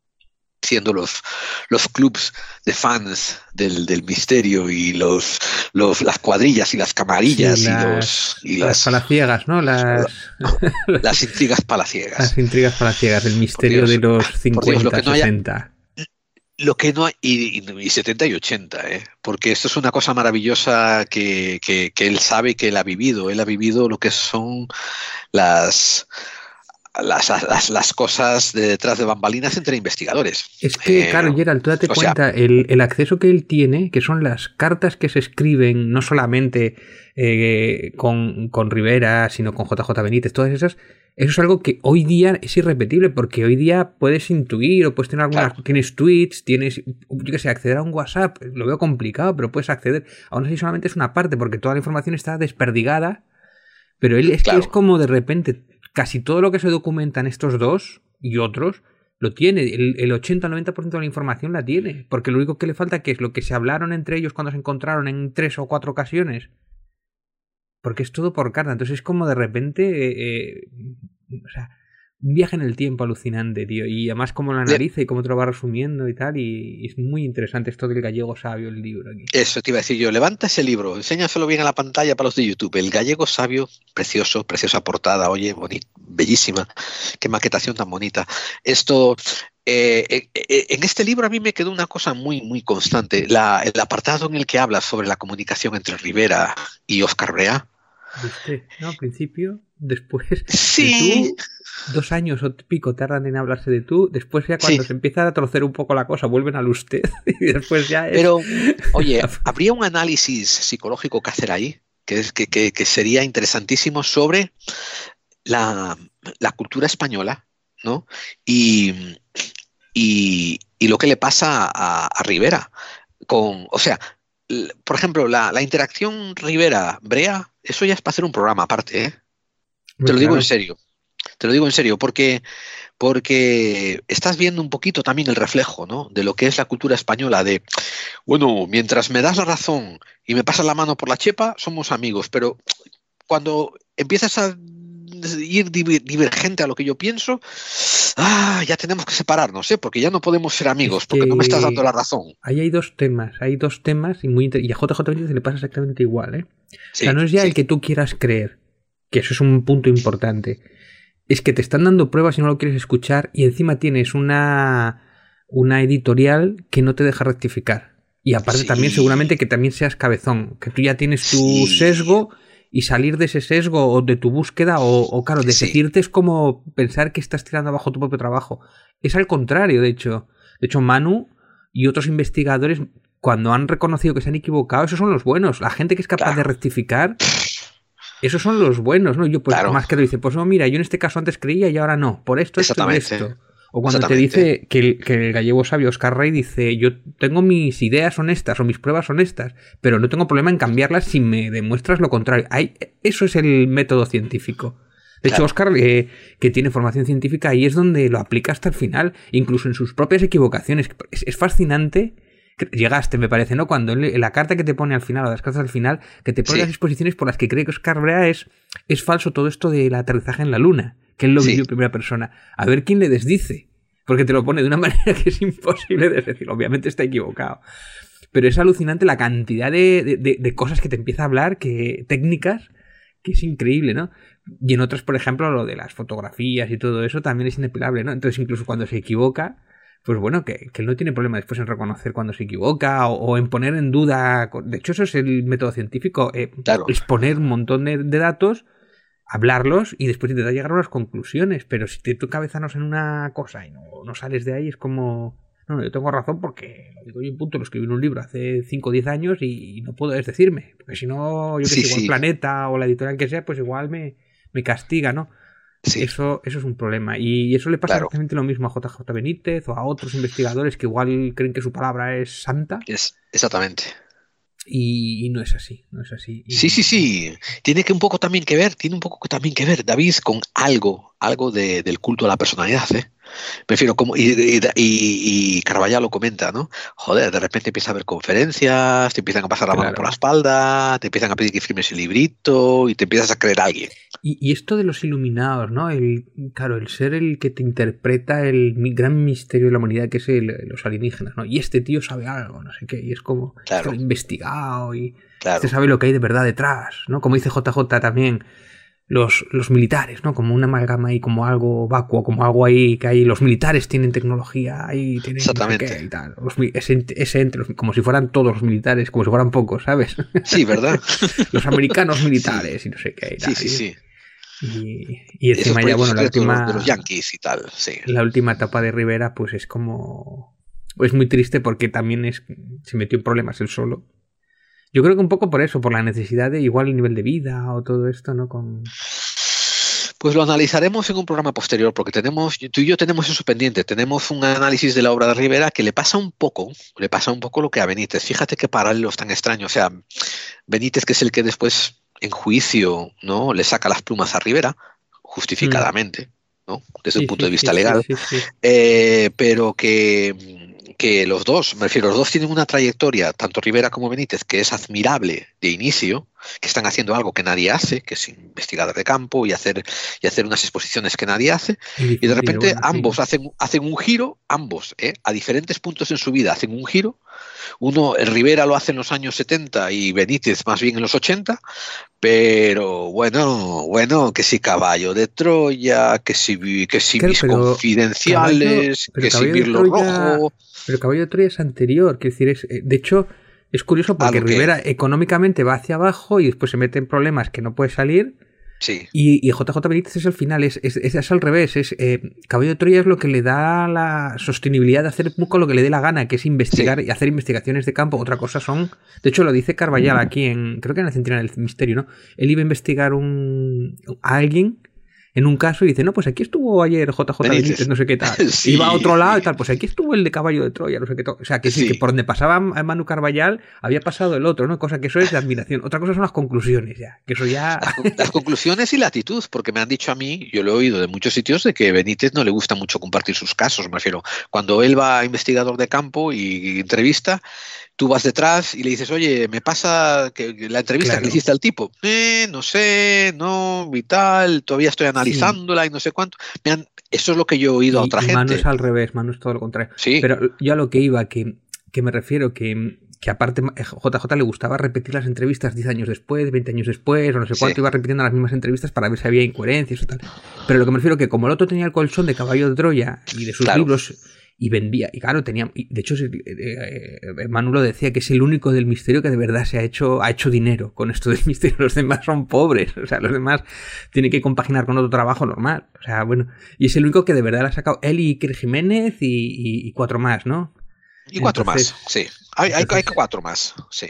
Siendo los, los clubs de fans del, del misterio y los, los, las cuadrillas y las camarillas sí, las, y los y las, las palaciegas, ¿no? Las, las intrigas palaciegas. Las intrigas palaciegas, el misterio Dios, de los 50, Dios, lo que no 60. Haya, lo que no hay, y, y, 70 y 80, ¿eh? porque esto es una cosa maravillosa que, que, que él sabe que él ha vivido. Él ha vivido lo que son las, las, las, las, cosas de detrás de bambalinas entre investigadores. Es que, eh, claro, Gerald, tú date cuenta, sea, el, el, acceso que él tiene, que son las cartas que se escriben, no solamente eh, con, con, Rivera, sino con JJ Benítez, todas esas, eso es algo que hoy día es irrepetible, porque hoy día puedes intuir o puedes tener algunas, claro. tienes tweets, tienes, yo qué sé, acceder a un WhatsApp, lo veo complicado, pero puedes acceder, aún así solamente es una parte, porque toda la información está desperdigada, pero él es claro. que es como de repente casi todo lo que se documenta en estos dos y otros lo tiene. El, el 80-90% de la información la tiene. Porque lo único que le falta que es lo que se hablaron entre ellos cuando se encontraron en tres o cuatro ocasiones. Porque es todo por carta. Entonces es como de repente. Eh, eh, o sea, un viaje en el tiempo alucinante, tío. Y además cómo lo analiza y cómo te lo va resumiendo y tal. Y, y, es muy interesante esto del gallego sabio, el libro aquí. Eso te iba a decir yo. Levanta ese libro, enséñaselo bien a la pantalla para los de YouTube. El gallego sabio, precioso, preciosa portada, oye, bonito, bellísima. Qué maquetación tan bonita. Esto, eh, eh, eh, en este libro a mí me quedó una cosa muy, muy constante. La, el apartado en el que habla sobre la comunicación entre Rivera y Oscar Brea. ¿Viste? No, al principio, después. Sí. Tú, dos años o pico tardan en hablarse de tú. Después, ya cuando sí. se empieza a torcer un poco la cosa, vuelven al usted. Y después ya es... Pero, oye, ¿habría un análisis psicológico que hacer ahí? Que, es, que, que, que sería interesantísimo sobre la, la cultura española, ¿no? Y, y, y lo que le pasa a, a Rivera. Con, o sea, por ejemplo, la, la interacción Rivera-Brea, eso ya es para hacer un programa aparte, ¿eh? Te lo digo en serio. Te lo digo en serio, porque, porque estás viendo un poquito también el reflejo, ¿no? De lo que es la cultura española, de, bueno, mientras me das la razón y me pasas la mano por la chepa, somos amigos, pero cuando empiezas a ir diver- divergente a lo que yo pienso, ah, ya tenemos que separarnos, ¿eh? Porque ya no podemos ser amigos, porque no me estás dando la razón. Ahí hay dos temas, hay dos temas y, muy y a JJ Benítez le pasa exactamente igual, ¿eh? o sea, no es ya sí. el que tú quieras creer, que eso es un punto importante. Es que te están dando pruebas y no lo quieres escuchar y encima tienes una, una editorial que no te deja rectificar. Y aparte Sí. también seguramente que también seas cabezón, que tú ya tienes tu Sí. sesgo y salir de ese sesgo o de tu búsqueda o, o claro, de Sí. es como pensar que estás tirando abajo tu propio trabajo. Es al contrario, de hecho. De hecho, Manu y otros investigadores, cuando han reconocido que se han equivocado, esos son los buenos. La gente que es capaz Claro. de rectificar, esos son los buenos, ¿no? Yo, pues, Claro. más que lo dice, pues no, mira, yo en este caso antes creía y ahora no. Por esto, esto esto. O cuando te dice que el, que el gallego sabio Oscar Rey dice, yo tengo mis ideas honestas o mis pruebas honestas, pero no tengo problema en cambiarlas si me demuestras lo contrario. Ahí- eso es el método científico. De hecho. Oscar, eh, que tiene formación científica, ahí es donde lo aplica hasta el final, incluso en sus propias equivocaciones. Es, es fascinante. Llegaste, me parece, ¿no? Cuando la carta que te pone al final, o las cartas al final, que te pone Sí. las exposiciones por las que cree que Oscar Brea es, es falso todo esto del aterrizaje en la luna, que él lo Sí. vivió en primera persona. A ver quién le desdice. Porque te lo pone de una manera que es imposible de decir. Obviamente está equivocado. Pero es alucinante la cantidad de, de- de- de cosas que te empieza a hablar, que técnicas, que es increíble, ¿no? Y en otras, por ejemplo, lo de las fotografías y todo eso también es inapelable, ¿no? Entonces, incluso cuando se equivoca, pues bueno, que, que él no tiene problema después en reconocer cuando se equivoca o, o en poner en duda. De hecho, eso es el método científico, eh, Claro. exponer un montón de, de datos, hablarlos y después intentar llegar a unas conclusiones. Pero si te, tu cabeza no es en una cosa y no, no sales de ahí, es como. No, no, yo tengo razón porque lo digo yo en punto, lo escribí en un libro hace 5 o 10 años y no puedo desdecirme. Porque si no, yo que Sí, sé, igual sí. Planeta o la editorial que sea, pues igual me, me castiga, ¿no? Sí. Eso, eso es un problema. Y eso le pasa Claro. exactamente lo mismo a JJ Benítez o a otros investigadores que igual creen que su palabra es santa Es, exactamente. y, y no es así, no es así. Y- Sí, sí, sí. Tiene que un poco también que ver, tiene un poco también que ver, David, con algo, algo de- del culto a la personalidad, ¿eh? Prefiero como, y, y, y, lo comenta, ¿no? Joder, de repente empieza a haber conferencias, te empiezan a pasar la mano Claro. por la espalda, te empiezan a pedir que firmes el librito y te empiezas a creer a alguien. Y, y esto de los iluminados, ¿no? El, claro, el ser el que te interpreta el gran misterio de la humanidad que es el- los alienígenas, ¿no? Y este tío sabe algo, no sé qué, y es como Claro. está investigado y Claro. este sabe lo que hay de verdad detrás, ¿no? Como dice JJ también, los, los militares, ¿no? Como una amalgama ahí, como algo vacuo, como algo ahí que hay, los militares tienen tecnología ahí, tienen no sé Exactamente. qué y tal. Los ese, ent- ese ente, los- como si fueran todos los militares, como si fueran pocos, ¿sabes? Sí, ¿verdad? los americanos militares y no sé qué y tal. Sí, sí, sí. Y, encima ya, bueno, la de los- última, de los yankees y tal, sí. la última etapa de Rivera, pues es como. Es muy triste porque también es se metió en problemas él solo. Yo creo que un poco por eso, por la necesidad de igual el nivel de vida o todo esto, ¿no? Con... Pues lo analizaremos en un programa posterior, porque tenemos, tú y yo tenemos eso pendiente. Tenemos un análisis de la obra de Rivera que le pasa un poco, le pasa un poco lo que a Benítez. Fíjate qué paralelos tan extraños. O sea, Benítez, que es el que después en juicio, ¿no? Le saca las plumas a Rivera, justificadamente, ¿no? Desde Sí, un punto sí, de vista sí, legal. Eh, pero que, que los dos, me refiero, los dos tienen una trayectoria, tanto Rivera como Benítez, que es admirable de inicio, que están haciendo algo que nadie hace, que es investigar de campo y hacer, y hacer unas exposiciones que nadie hace, y de repente ambos hacen, hacen un giro, ambos, ¿eh? a diferentes puntos en su vida hacen un giro. Uno, Rivera lo hace en los años 70 y Benítez más bien en los 80, pero bueno, bueno, que si caballo de Troya, que si, que si Claro, mis pero confidenciales, caballo- pero que si Troya- Rojo. Pero Caballo de Troya es anterior, quiero decir, es, eh, de hecho, es curioso porque Rivera económicamente va hacia abajo y después se mete en problemas que no puede salir. Sí, Y, y JJ Benítez es el final, es, es, es- al revés. Es, eh, Caballo de Troya es lo que le da la sostenibilidad de hacer poco lo que le dé la gana, que es investigar y hacer investigaciones de campo. Otra cosa son. De hecho, lo dice Carvallal aquí en. Creo que en la Centinela del Misterio, ¿no? Él iba a investigar un, a alguien en un caso y dice, no, pues aquí estuvo ayer JJ Benítez, no sé qué tal. Iba a otro lado y tal, pues aquí estuvo el de Caballo de Troya, no sé qué tal. O sea, que sí, que por donde pasaba Manu Carballal había pasado el otro, ¿no? Cosa que eso es de admiración. Otra cosa son las conclusiones ya, que eso ya... Las, conclusiones y la actitud, porque me han dicho a mí, yo lo he oído de muchos sitios, de que Benítez no le gusta mucho compartir sus casos, me refiero. Cuando él va a investigador de campo y entrevista, tú vas detrás y le dices, oye, me pasa que la entrevista que le hiciste al tipo, eh, no sé, no, vital, todavía estoy analizándola y no sé cuánto. eso es lo que yo he oído a otra gente. Manu es al revés, Manu es todo lo contrario. Sí. Pero yo a lo que iba, que, que me refiero, que, que aparte JJ le gustaba repetir las entrevistas 10 años después, 20 años después, o no sé cuánto, iba repitiendo las mismas entrevistas para ver si había incoherencias o tal. Pero lo que me refiero que como el otro tenía el colchón de caballo de Troya y de sus libros y vendía. Y claro, tenía. de hecho, eh, eh, Manu lo decía que es el único del misterio que de verdad se ha hecho, ha hecho dinero con esto del misterio. Los demás son pobres. O sea, los demás tienen que compaginar con otro trabajo normal. O sea, bueno. Y es el único que de verdad le ha sacado él y Iker Jiménez y, cuatro más, ¿no? Y cuatro más, sí. Hay, hay, cuatro más, sí.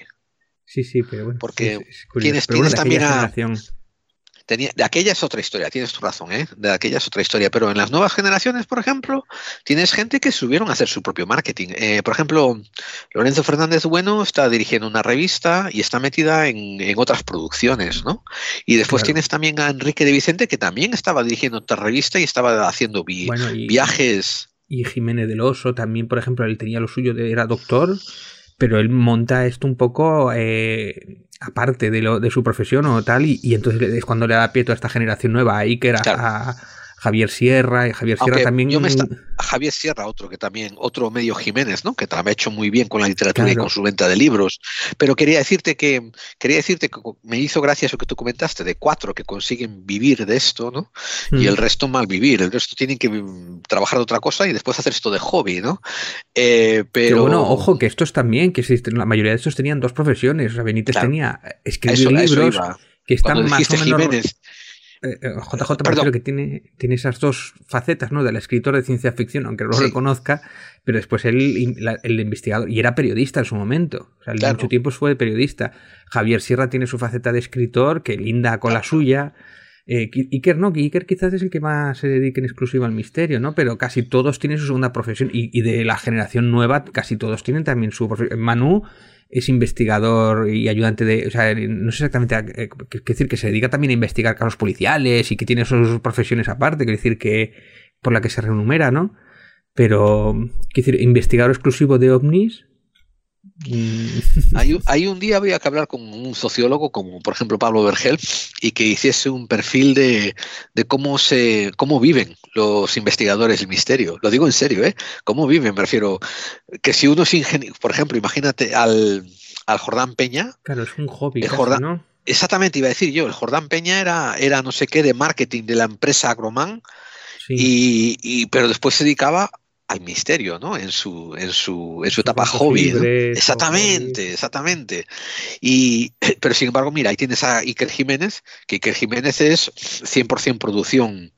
Sí, sí, pero bueno. Porque tienes, también a de aquella es otra historia, tienes tu razón, ¿eh? de aquella es otra historia, pero en las nuevas generaciones, por ejemplo, tienes gente que subieron a hacer su propio marketing. Eh, por ejemplo, Lorenzo Fernández Bueno está dirigiendo una revista y está metida en, otras producciones, ¿no? Y después tienes también a Enrique de Vicente, que también estaba dirigiendo otra revista y estaba haciendo viajes. Y Jiménez del Oso también, por ejemplo, él tenía lo suyo, de, era doctor, pero él monta esto un poco... Eh, aparte de, lo, de su profesión o tal, y, y, entonces es cuando le da pie a esta generación nueva, a Iker, a, Javier Sierra, Javier Sierra también. Yo me Javier Sierra, otro que también, otro medio Jiménez, ¿no? Que también ha hecho muy bien con la literatura y con su venta de libros. Pero quería decirte que, quería decirte que me hizo gracia eso que tú comentaste, de cuatro que consiguen vivir de esto, ¿no? Y el mm. resto mal vivir. El resto tienen que mm, trabajar de otra cosa y después hacer esto de hobby, ¿no? Eh, pero... bueno, ojo, que estos también, que la mayoría de estos tenían dos profesiones. O sea, Benítez tenía escribir libros que están más o menos. JJ eh, eh, que tiene, tiene esas dos facetas, ¿no? Del escritor de ciencia ficción, aunque no lo reconozca, pero después él, el investigador, y era periodista en su momento, o sea, mucho tiempo fue periodista. Javier Sierra tiene su faceta de escritor, que linda con la suya. Eh, Iker no, Iker quizás es el que más se dedica en exclusiva al misterio, ¿no? Pero casi todos tienen su segunda profesión y, y de la generación nueva casi todos tienen también su profesión. Manu es investigador y ayudante de. O sea, no sé exactamente qué decir, que se dedica también a investigar casos policiales y que tiene sus profesiones aparte, quiere decir que. por la que se renumera, ¿no? Pero, quiero decir, investigador exclusivo de ovnis, Mm. Hay, un día había que hablar con un sociólogo como por ejemplo Pablo Vergel y que hiciese un perfil de, cómo se cómo viven los investigadores del misterio. Lo digo en serio, ¿eh? ¿Cómo viven? Me refiero que si uno es ingeniero, por ejemplo, imagínate al, al Jordán Peña. Claro, es un hobby. ¿no? Exactamente, iba a decir yo, el Jordán Peña era, era no sé qué de marketing de la empresa Agroman, y, y, pero después se dedicaba al misterio, ¿no? En su, en su, en su etapa hobby. Exactamente, exactamente. Y, pero sin embargo, mira, ahí tienes a Iker Jiménez, que Iker Jiménez es 100% producción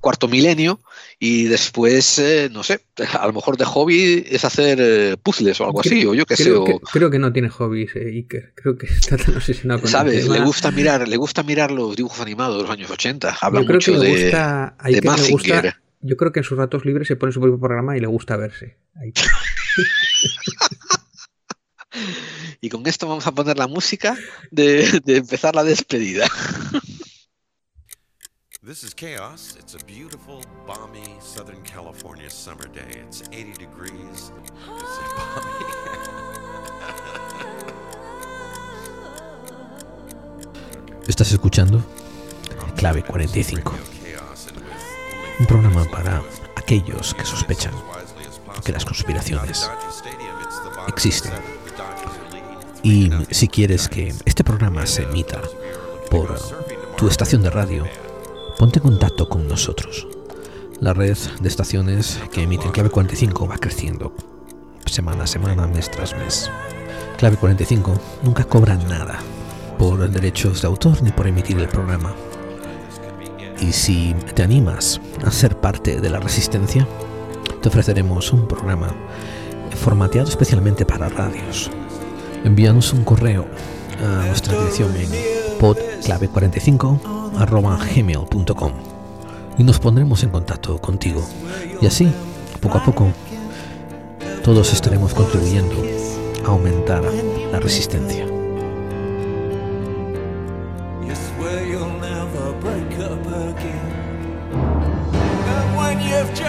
cuarto milenio y después, eh, no sé, a lo mejor de hobby es hacer eh, puzzles o algo así, o yo qué sé. creo que no tiene hobbies, eh, Iker. Creo que está tan obsesionado con ¿Sabes? Le gusta mirar, le gusta mirar los dibujos animados de los años 80. Habla creo mucho que le gusta, de, de gusta, yo creo que en sus ratos libres se pone su propio programa y le gusta verse. y con esto vamos a poner la música de, de empezar la despedida. This is Chaos. It's a beautiful, balmy Southern California summer day. It's 80 degrees. It's balmy. ¿Estás escuchando? Clave 45 un programa para aquellos que sospechan que las conspiraciones existen. Y si quieres que este programa se emita por tu estación de radio, ponte en contacto con nosotros. La red de estaciones que emiten Clave 45 va creciendo semana a semana, mes tras mes. Clave 45 nunca cobra nada por derechos de autor ni por emitir el programa. Y si te animas a ser parte de la resistencia, te ofreceremos un programa formateado especialmente para radios. Envíanos un correo a nuestra dirección en podclave45 gmail.com y nos pondremos en contacto contigo. Y así, poco a poco, todos estaremos contribuyendo a aumentar la resistencia.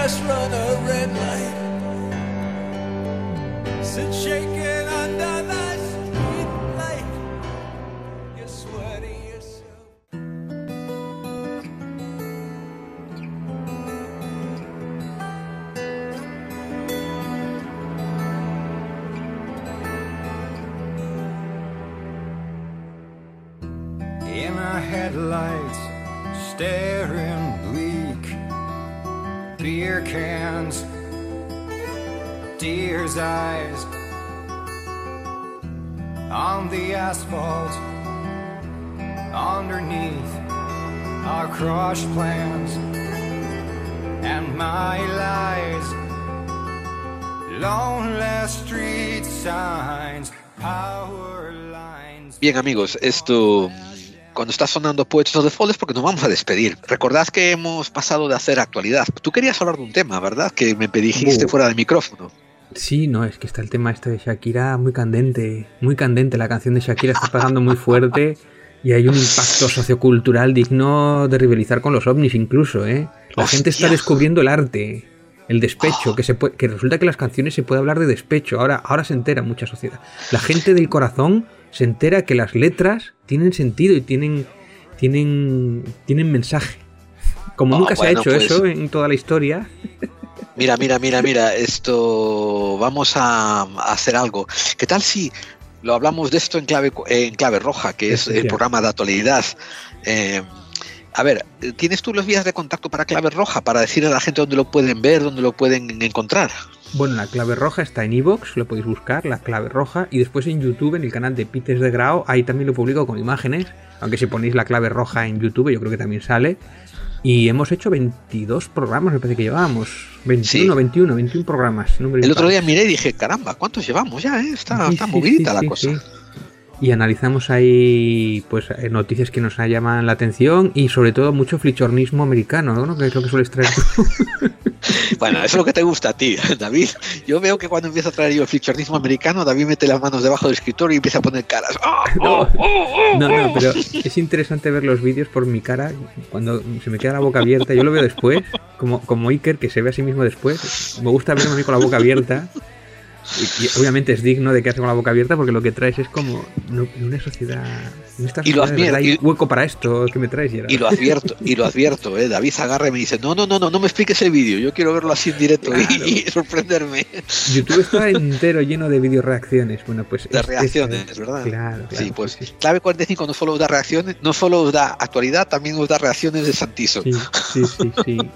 Just run a red light. Sit shaking under the street light. You're sweating yourself. In our headlights, staring beer cans, deer's eyes on the asphalt underneath our crushed plans and my lies. Lonely street signs, power lines. Bien amigos, esto cuando está sonando Poets of the Fall es porque nos vamos a despedir. Recordad que hemos pasado de hacer actualidad. Tú querías hablar de un tema, ¿verdad? Que me pediste fuera del micrófono. Sí, no, es que está el tema este de Shakira muy candente, muy candente. La canción de Shakira está pasando muy fuerte y hay un impacto sociocultural digno de rivalizar con los ovnis incluso, ¿eh? La gente está descubriendo el arte, el despecho, que, se puede, que resulta que las canciones se puede hablar de despecho. Ahora, ahora se entera mucha sociedad. La gente del corazón se entera que las letras tienen sentido y tienen, tienen, tienen mensaje. Como Oh, nunca se ha hecho pues- eso en toda la historia. Mira, mira, mira, mira, esto vamos a, a hacer algo. ¿Qué tal si lo hablamos de esto en clave en clave roja, que es el programa de actualidad? Eh, a ver, ¿tienes tú las vías de contacto para clave roja para decirle a la gente dónde lo pueden ver, dónde lo pueden encontrar? Bueno, la clave roja está en iVoox, lo podéis buscar, la clave roja, y después en YouTube, en el canal de Pites de Grau, ahí también lo publico con imágenes, aunque si ponéis la clave roja en YouTube, yo creo que también sale. Y hemos hecho 22 programas, me parece que llevábamos. 21, Sí. 21, 21 programas. El otro día miré y dije, caramba, ¿cuántos llevamos ya? eh? Está, Sí, está sí, movidita sí, la cosa. Y analizamos ahí pues eh, noticias que nos llaman la atención y sobre todo mucho flichornismo americano, ¿no? Que es lo que sueles traer tú. Bueno, eso es lo que te gusta a ti, David. Yo veo que cuando empieza a traer yo el flichornismo americano, David mete las manos debajo del escritorio y empieza a poner caras. ¡Ah! ¡Oh! ¡Oh! No, no, pero es interesante ver los vídeos por mi cara cuando se me queda la boca abierta. Yo lo veo después, como, como Iker, que se ve a sí mismo después. Me gusta verme a mí con la boca abierta. Y, y obviamente es digno de quedarse con la boca abierta porque lo que traes es como no, una sociedad. En esta Y lo sociedad, hay hueco para esto que me traes, Gerard. Y lo advierto, y lo advierto, ¿eh? David agarra y me dice, no, no, no, no, no me expliques el vídeo, yo quiero verlo así en directo y- Claro. y, sorprenderme YouTube está entero lleno de video reacciones. Bueno, pues. de reacciones, ¿verdad? Claro, claro. sí, pues clave 45 no solo os da reacciones, no solo os da actualidad, también os da reacciones de Santiso. Sí, sí, sí, sí.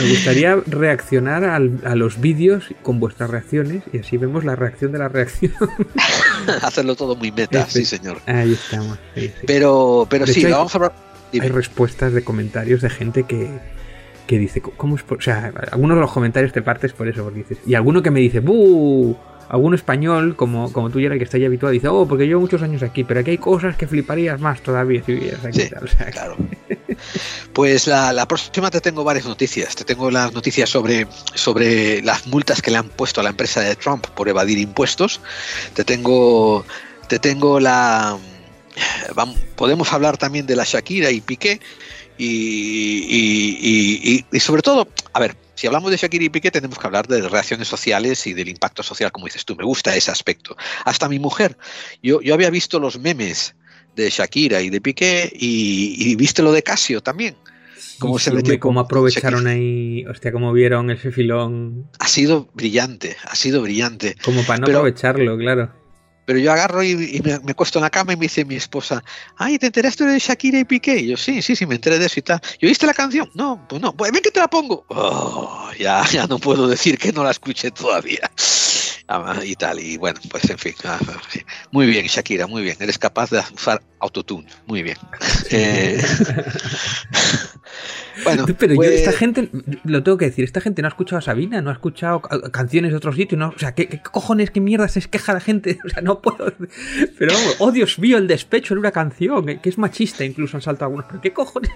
Me gustaría reaccionar al- a los vídeos con vuestras reacciones y así vemos la reacción de la reacción. Hacerlo todo muy meta, Efe- sí, señor. Ahí estamos. sí, sí. Pero, pero De sí, hecho, hay- vamos a hablar. dime. Hay respuestas de comentarios de gente que, que dice, ¿cómo es por-?" O sea, algunos de los comentarios te partes por eso, porque dices. Y alguno que me dice, ¡buh! Alguno español, como, como tú, Gerard, que está ya habituado, dice, oh, porque llevo muchos años aquí, pero aquí hay cosas que fliparías más todavía si vivieras aquí. Sí, tal". O sea, claro. Pues la, próxima te tengo varias noticias. Te tengo las noticias sobre, sobre las multas que le han puesto a la empresa de Trump por evadir impuestos. Te tengo, te tengo la. vam- podemos hablar también de la Shakira y Piqué. Y, y- y- y- y sobre todo, a ver, si hablamos de Shakira y Piqué, tenemos que hablar de reacciones sociales y del impacto social, como dices tú. Me gusta ese aspecto. Hasta mi mujer. Yo, yo había visto los memes de Shakira y de Piqué y, y viste lo de Casio también. Cómo sí, se metió cómo aprovecharon Shakira. ahí, hostia, cómo vieron ese filón, Ha sido brillante, ha sido brillante. como para no Pero- aprovecharlo, claro. Pero yo agarro y, y me, me acuesto en la cama y me dice mi esposa, ay, ¿te enteraste de Shakira y Piqué? Y yo, sí, sí, sí, me enteré de eso y tal. ¿Y oíste la canción? No, pues no, pues ven que te la pongo. Oh, ya, ya no puedo decir que no la escuché todavía. Ah, Y tal, y bueno, pues en fin. ah. Muy bien, Shakira, muy bien. Eres capaz de usar autotune, muy bien. Eh, Bueno, Pero pues- yo, esta gente, lo tengo que decir, esta gente no ha escuchado a Sabina, no ha escuchado ca- canciones de otro sitio, no, o sea, ¿qué, qué cojones, qué mierda se queja la gente? O sea, no puedo. Pero vamos, oh Dios mío, el despecho en una canción, eh, que es machista, incluso han saltado algunos, pero ¿qué cojones?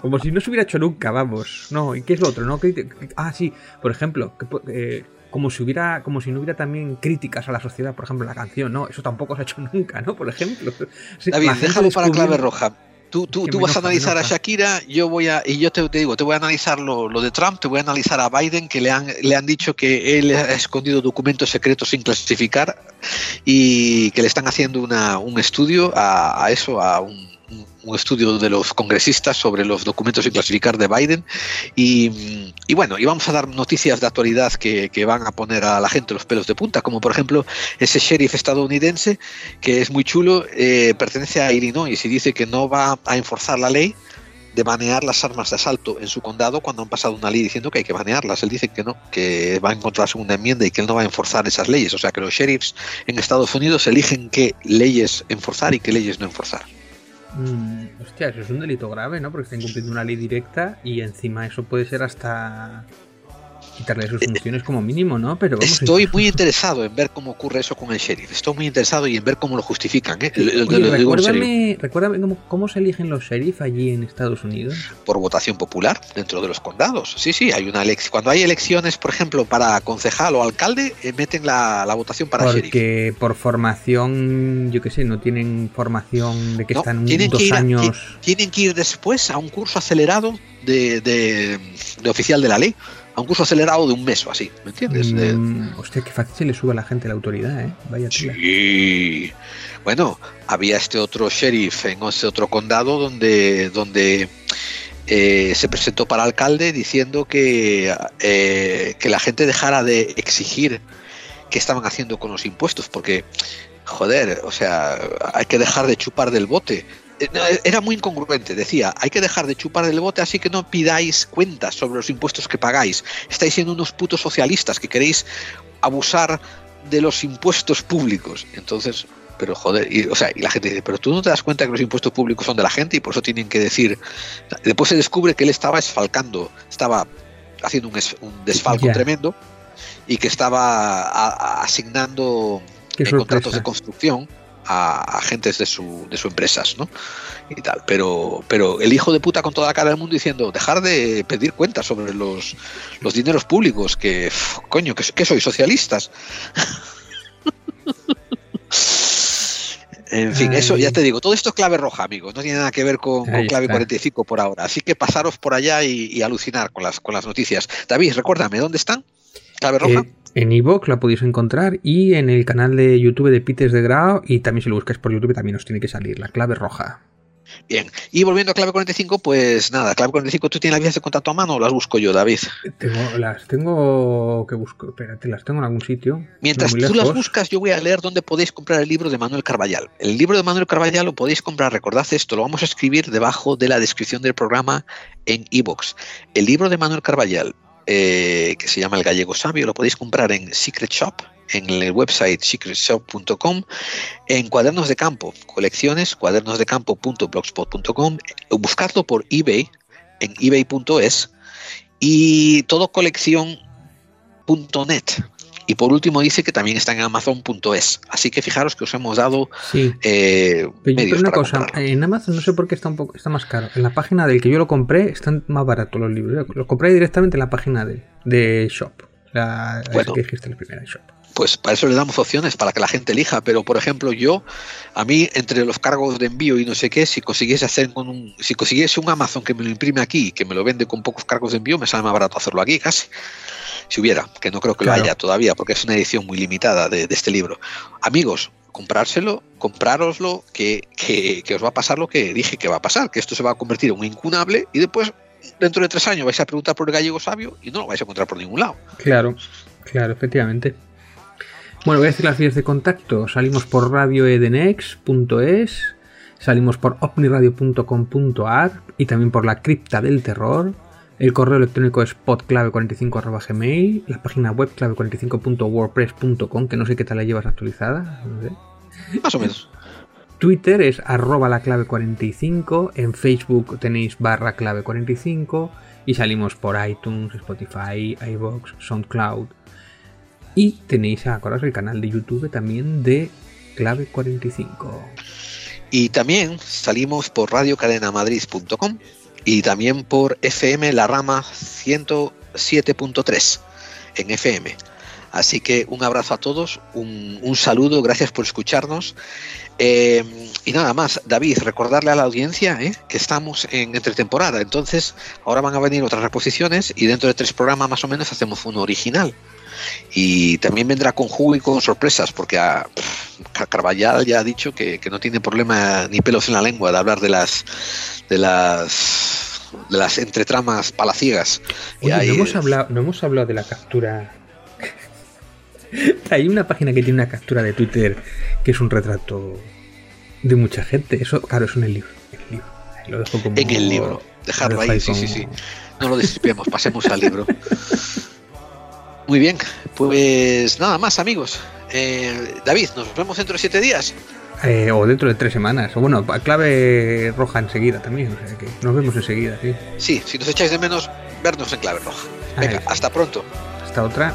Como si no se hubiera hecho nunca, vamos. No, ¿y qué es lo otro? ¿No? Criti- Ah, sí, por ejemplo, que eh, como si hubiera, como si no hubiera también críticas a la sociedad, por ejemplo, la canción, ¿no? Eso tampoco se ha hecho nunca, ¿no? Por ejemplo. Sí, David, déjalo para clave roja. Tú, tú, tú vas a enoja, analizar a. Shakira, yo voy a, y yo te, te digo, te voy a analizar lo, lo de Trump, te voy a analizar a Biden, que le han, le han dicho que él ha escondido documentos secretos sin clasificar y que le están haciendo una, un estudio a, a eso, a un, un- estudio de los congresistas sobre los documentos sin clasificar de Biden. Y, y bueno, y vamos a dar noticias de actualidad que, van a poner a la gente los pelos de punta, como por ejemplo ese sheriff estadounidense que es muy chulo, eh, pertenece a Illinois y dice que no va a enforzar la ley de banear las armas de asalto en su condado cuando han pasado una ley diciendo que hay que banearlas. Él dice que no, que va en contra de la segunda enmienda y que él no va a enforzar esas leyes. O sea que los sheriffs en Estados Unidos eligen qué leyes enforzar y qué leyes no enforzar. Mm, hostia, eso es un delito grave, ¿no? Porque está incumpliendo una ley directa y encima eso puede ser hasta quitarle sus funciones como mínimo, ¿no? Pero vamos, Estoy muy interesado en ver cómo ocurre eso con el sheriff. Estoy muy interesado y en ver cómo lo justifican. ¿eh? Lo- Oye, lo recuérdame, recuérdame cómo, cómo se eligen los sheriff allí en Estados Unidos. por votación popular dentro de los condados. Sí, sí, hay una elección. Cuando hay elecciones, por ejemplo, para concejal o alcalde, eh, meten la, la votación para sheriff. Porque por formación, yo qué sé, no tienen formación de que No, están tienen, dos que ir años. ti- tienen que ir después a un curso acelerado de, de- de oficial de la ley, a un curso acelerado de un mes o así, ¿me entiendes? De- Mm, hostia, qué fácil se le sube a la gente la autoridad, ¿eh? Vaya. Sí. Bueno, había este otro sheriff en este otro condado donde, donde eh, se presentó para alcalde diciendo que, eh, que la gente dejara de exigir qué estaban haciendo con los impuestos, porque, joder, o sea, hay que dejar de chupar del bote. Era muy incongruente, decía, hay que dejar de chupar del bote, así que no pidáis cuentas sobre los impuestos que pagáis. Estáis siendo unos putos socialistas que queréis abusar de los impuestos públicos. Entonces, pero joder, y, o sea, y la gente dice, pero tú no te das cuenta que los impuestos públicos son de la gente y por eso tienen que decir. Después se descubre que él estaba esfalcando, estaba haciendo un, es- un desfalco tremendo y que estaba a- a- asignando contratos de construcción a agentes de su, de sus empresas, ¿no? Y tal. Pero, pero el hijo de puta con toda la cara del mundo diciendo, dejar de pedir cuentas sobre los, los dineros públicos, que, coño, que, que soy socialistas. En fin, eso ya te digo, todo esto es clave roja, amigos, no tiene nada que ver con, con clave está. 45 por ahora. Así que pasaros por allá y, y alucinar con las, con las noticias. David, recuérdame, ¿dónde están? ¿Clave roja? Eh, en iVoox la podéis encontrar y en el canal de YouTube de Pites de Grau y también si lo buscáis por YouTube también os tiene que salir la clave roja. Bien, y volviendo a clave 45, pues nada, clave 45, ¿tú tienes las vías de contacto a mano o las busco yo, David? Tengo, las tengo que buscar, espérate, las tengo en algún sitio. Mientras tú las buscas, yo voy a leer dónde podéis comprar el libro de Manuel Carballal. El libro de Manuel Carballal lo podéis comprar, recordad esto, lo vamos a escribir debajo de la descripción del programa en iVoox. El libro de Manuel Carballal, eh, que se llama El Gallego Sabio, lo podéis comprar en Secret Shop, en el website secretshop.com, en Cuadernos de Campo, colecciones, cuadernosdecampo.blogspot.com, buscadlo por eBay, en ebay.es, y todo colección.net. Y por último dice que también está en amazon.es. Así que fijaros que os hemos dado Sí. eh, Pero medios una para cosa, comprarlo. en Amazon no sé por qué está un poco está más caro. En la página del que yo lo compré están más baratos los libros. Lo compré directamente en la página de, de Shop. La, Bueno. que dijiste la primera Shop. Pues para eso le damos opciones para que la gente elija. Pero por ejemplo, yo, a mí, entre los cargos de envío y no sé qué, si consiguiese hacer con un, si consiguiese un Amazon que me lo imprime aquí y que me lo vende con pocos cargos de envío, me sale más barato hacerlo aquí casi. Si hubiera, que no creo que Claro. lo haya todavía, porque es una edición muy limitada de, de este libro. Amigos, comprárselo, comprároslo, que, que, que os va a pasar lo que dije que va a pasar, que esto se va a convertir en un incunable y después, dentro de tres años, vais a preguntar por el gallego sabio y no lo vais a encontrar por ningún lado. Claro, claro, efectivamente. Bueno, voy a decir las vías de contacto. Salimos por radioedenex.es, salimos por omniradio.com.ar y también por la cripta del terror. El correo electrónico es podclave45.gmail, la página web clave45.wordpress.com, que no sé qué tal la llevas actualizada. no sé. Más o menos. Twitter es arroba la clave 45, en Facebook tenéis barra clave 45 y salimos por iTunes, Spotify, iVoox, SoundCloud. Y tenéis, acordaos, el canal de YouTube también de clave 45. Y también salimos por radiocadenamadrid.com y también por FM La Rama 107.3 en FM. Así que un abrazo a todos, un, saludo, gracias por escucharnos. Eh, y nada más, David, recordarle a la audiencia eh, que estamos en entretemporada. Entonces, ahora van a venir otras reposiciones y dentro de tres programas más o menos hacemos uno original. Y también vendrá con jugo y con sorpresas, porque a, Carvallal ya ha dicho que, que, no tiene problema ni pelos en la lengua de hablar de las de las de las entretramas palaciegas. Oye, no, hemos hablado, no hemos hablado de la captura. Hay una página que tiene una captura de Twitter que es un retrato de mucha gente. Eso, claro, es en el libro. En el libro. Lo dejo como, en el libro. Dejarlo ahí, sí, sí, sí. No lo destripemos, pasemos al libro. Muy bien, pues nada más, amigos. Eh, David, nos vemos dentro de siete días. Eh, o dentro de tres semanas. O bueno, clave roja enseguida también. O sea que nos vemos enseguida, sí. Sí, si nos echáis de menos, vernos en clave roja. Venga, hasta pronto. Hasta otra.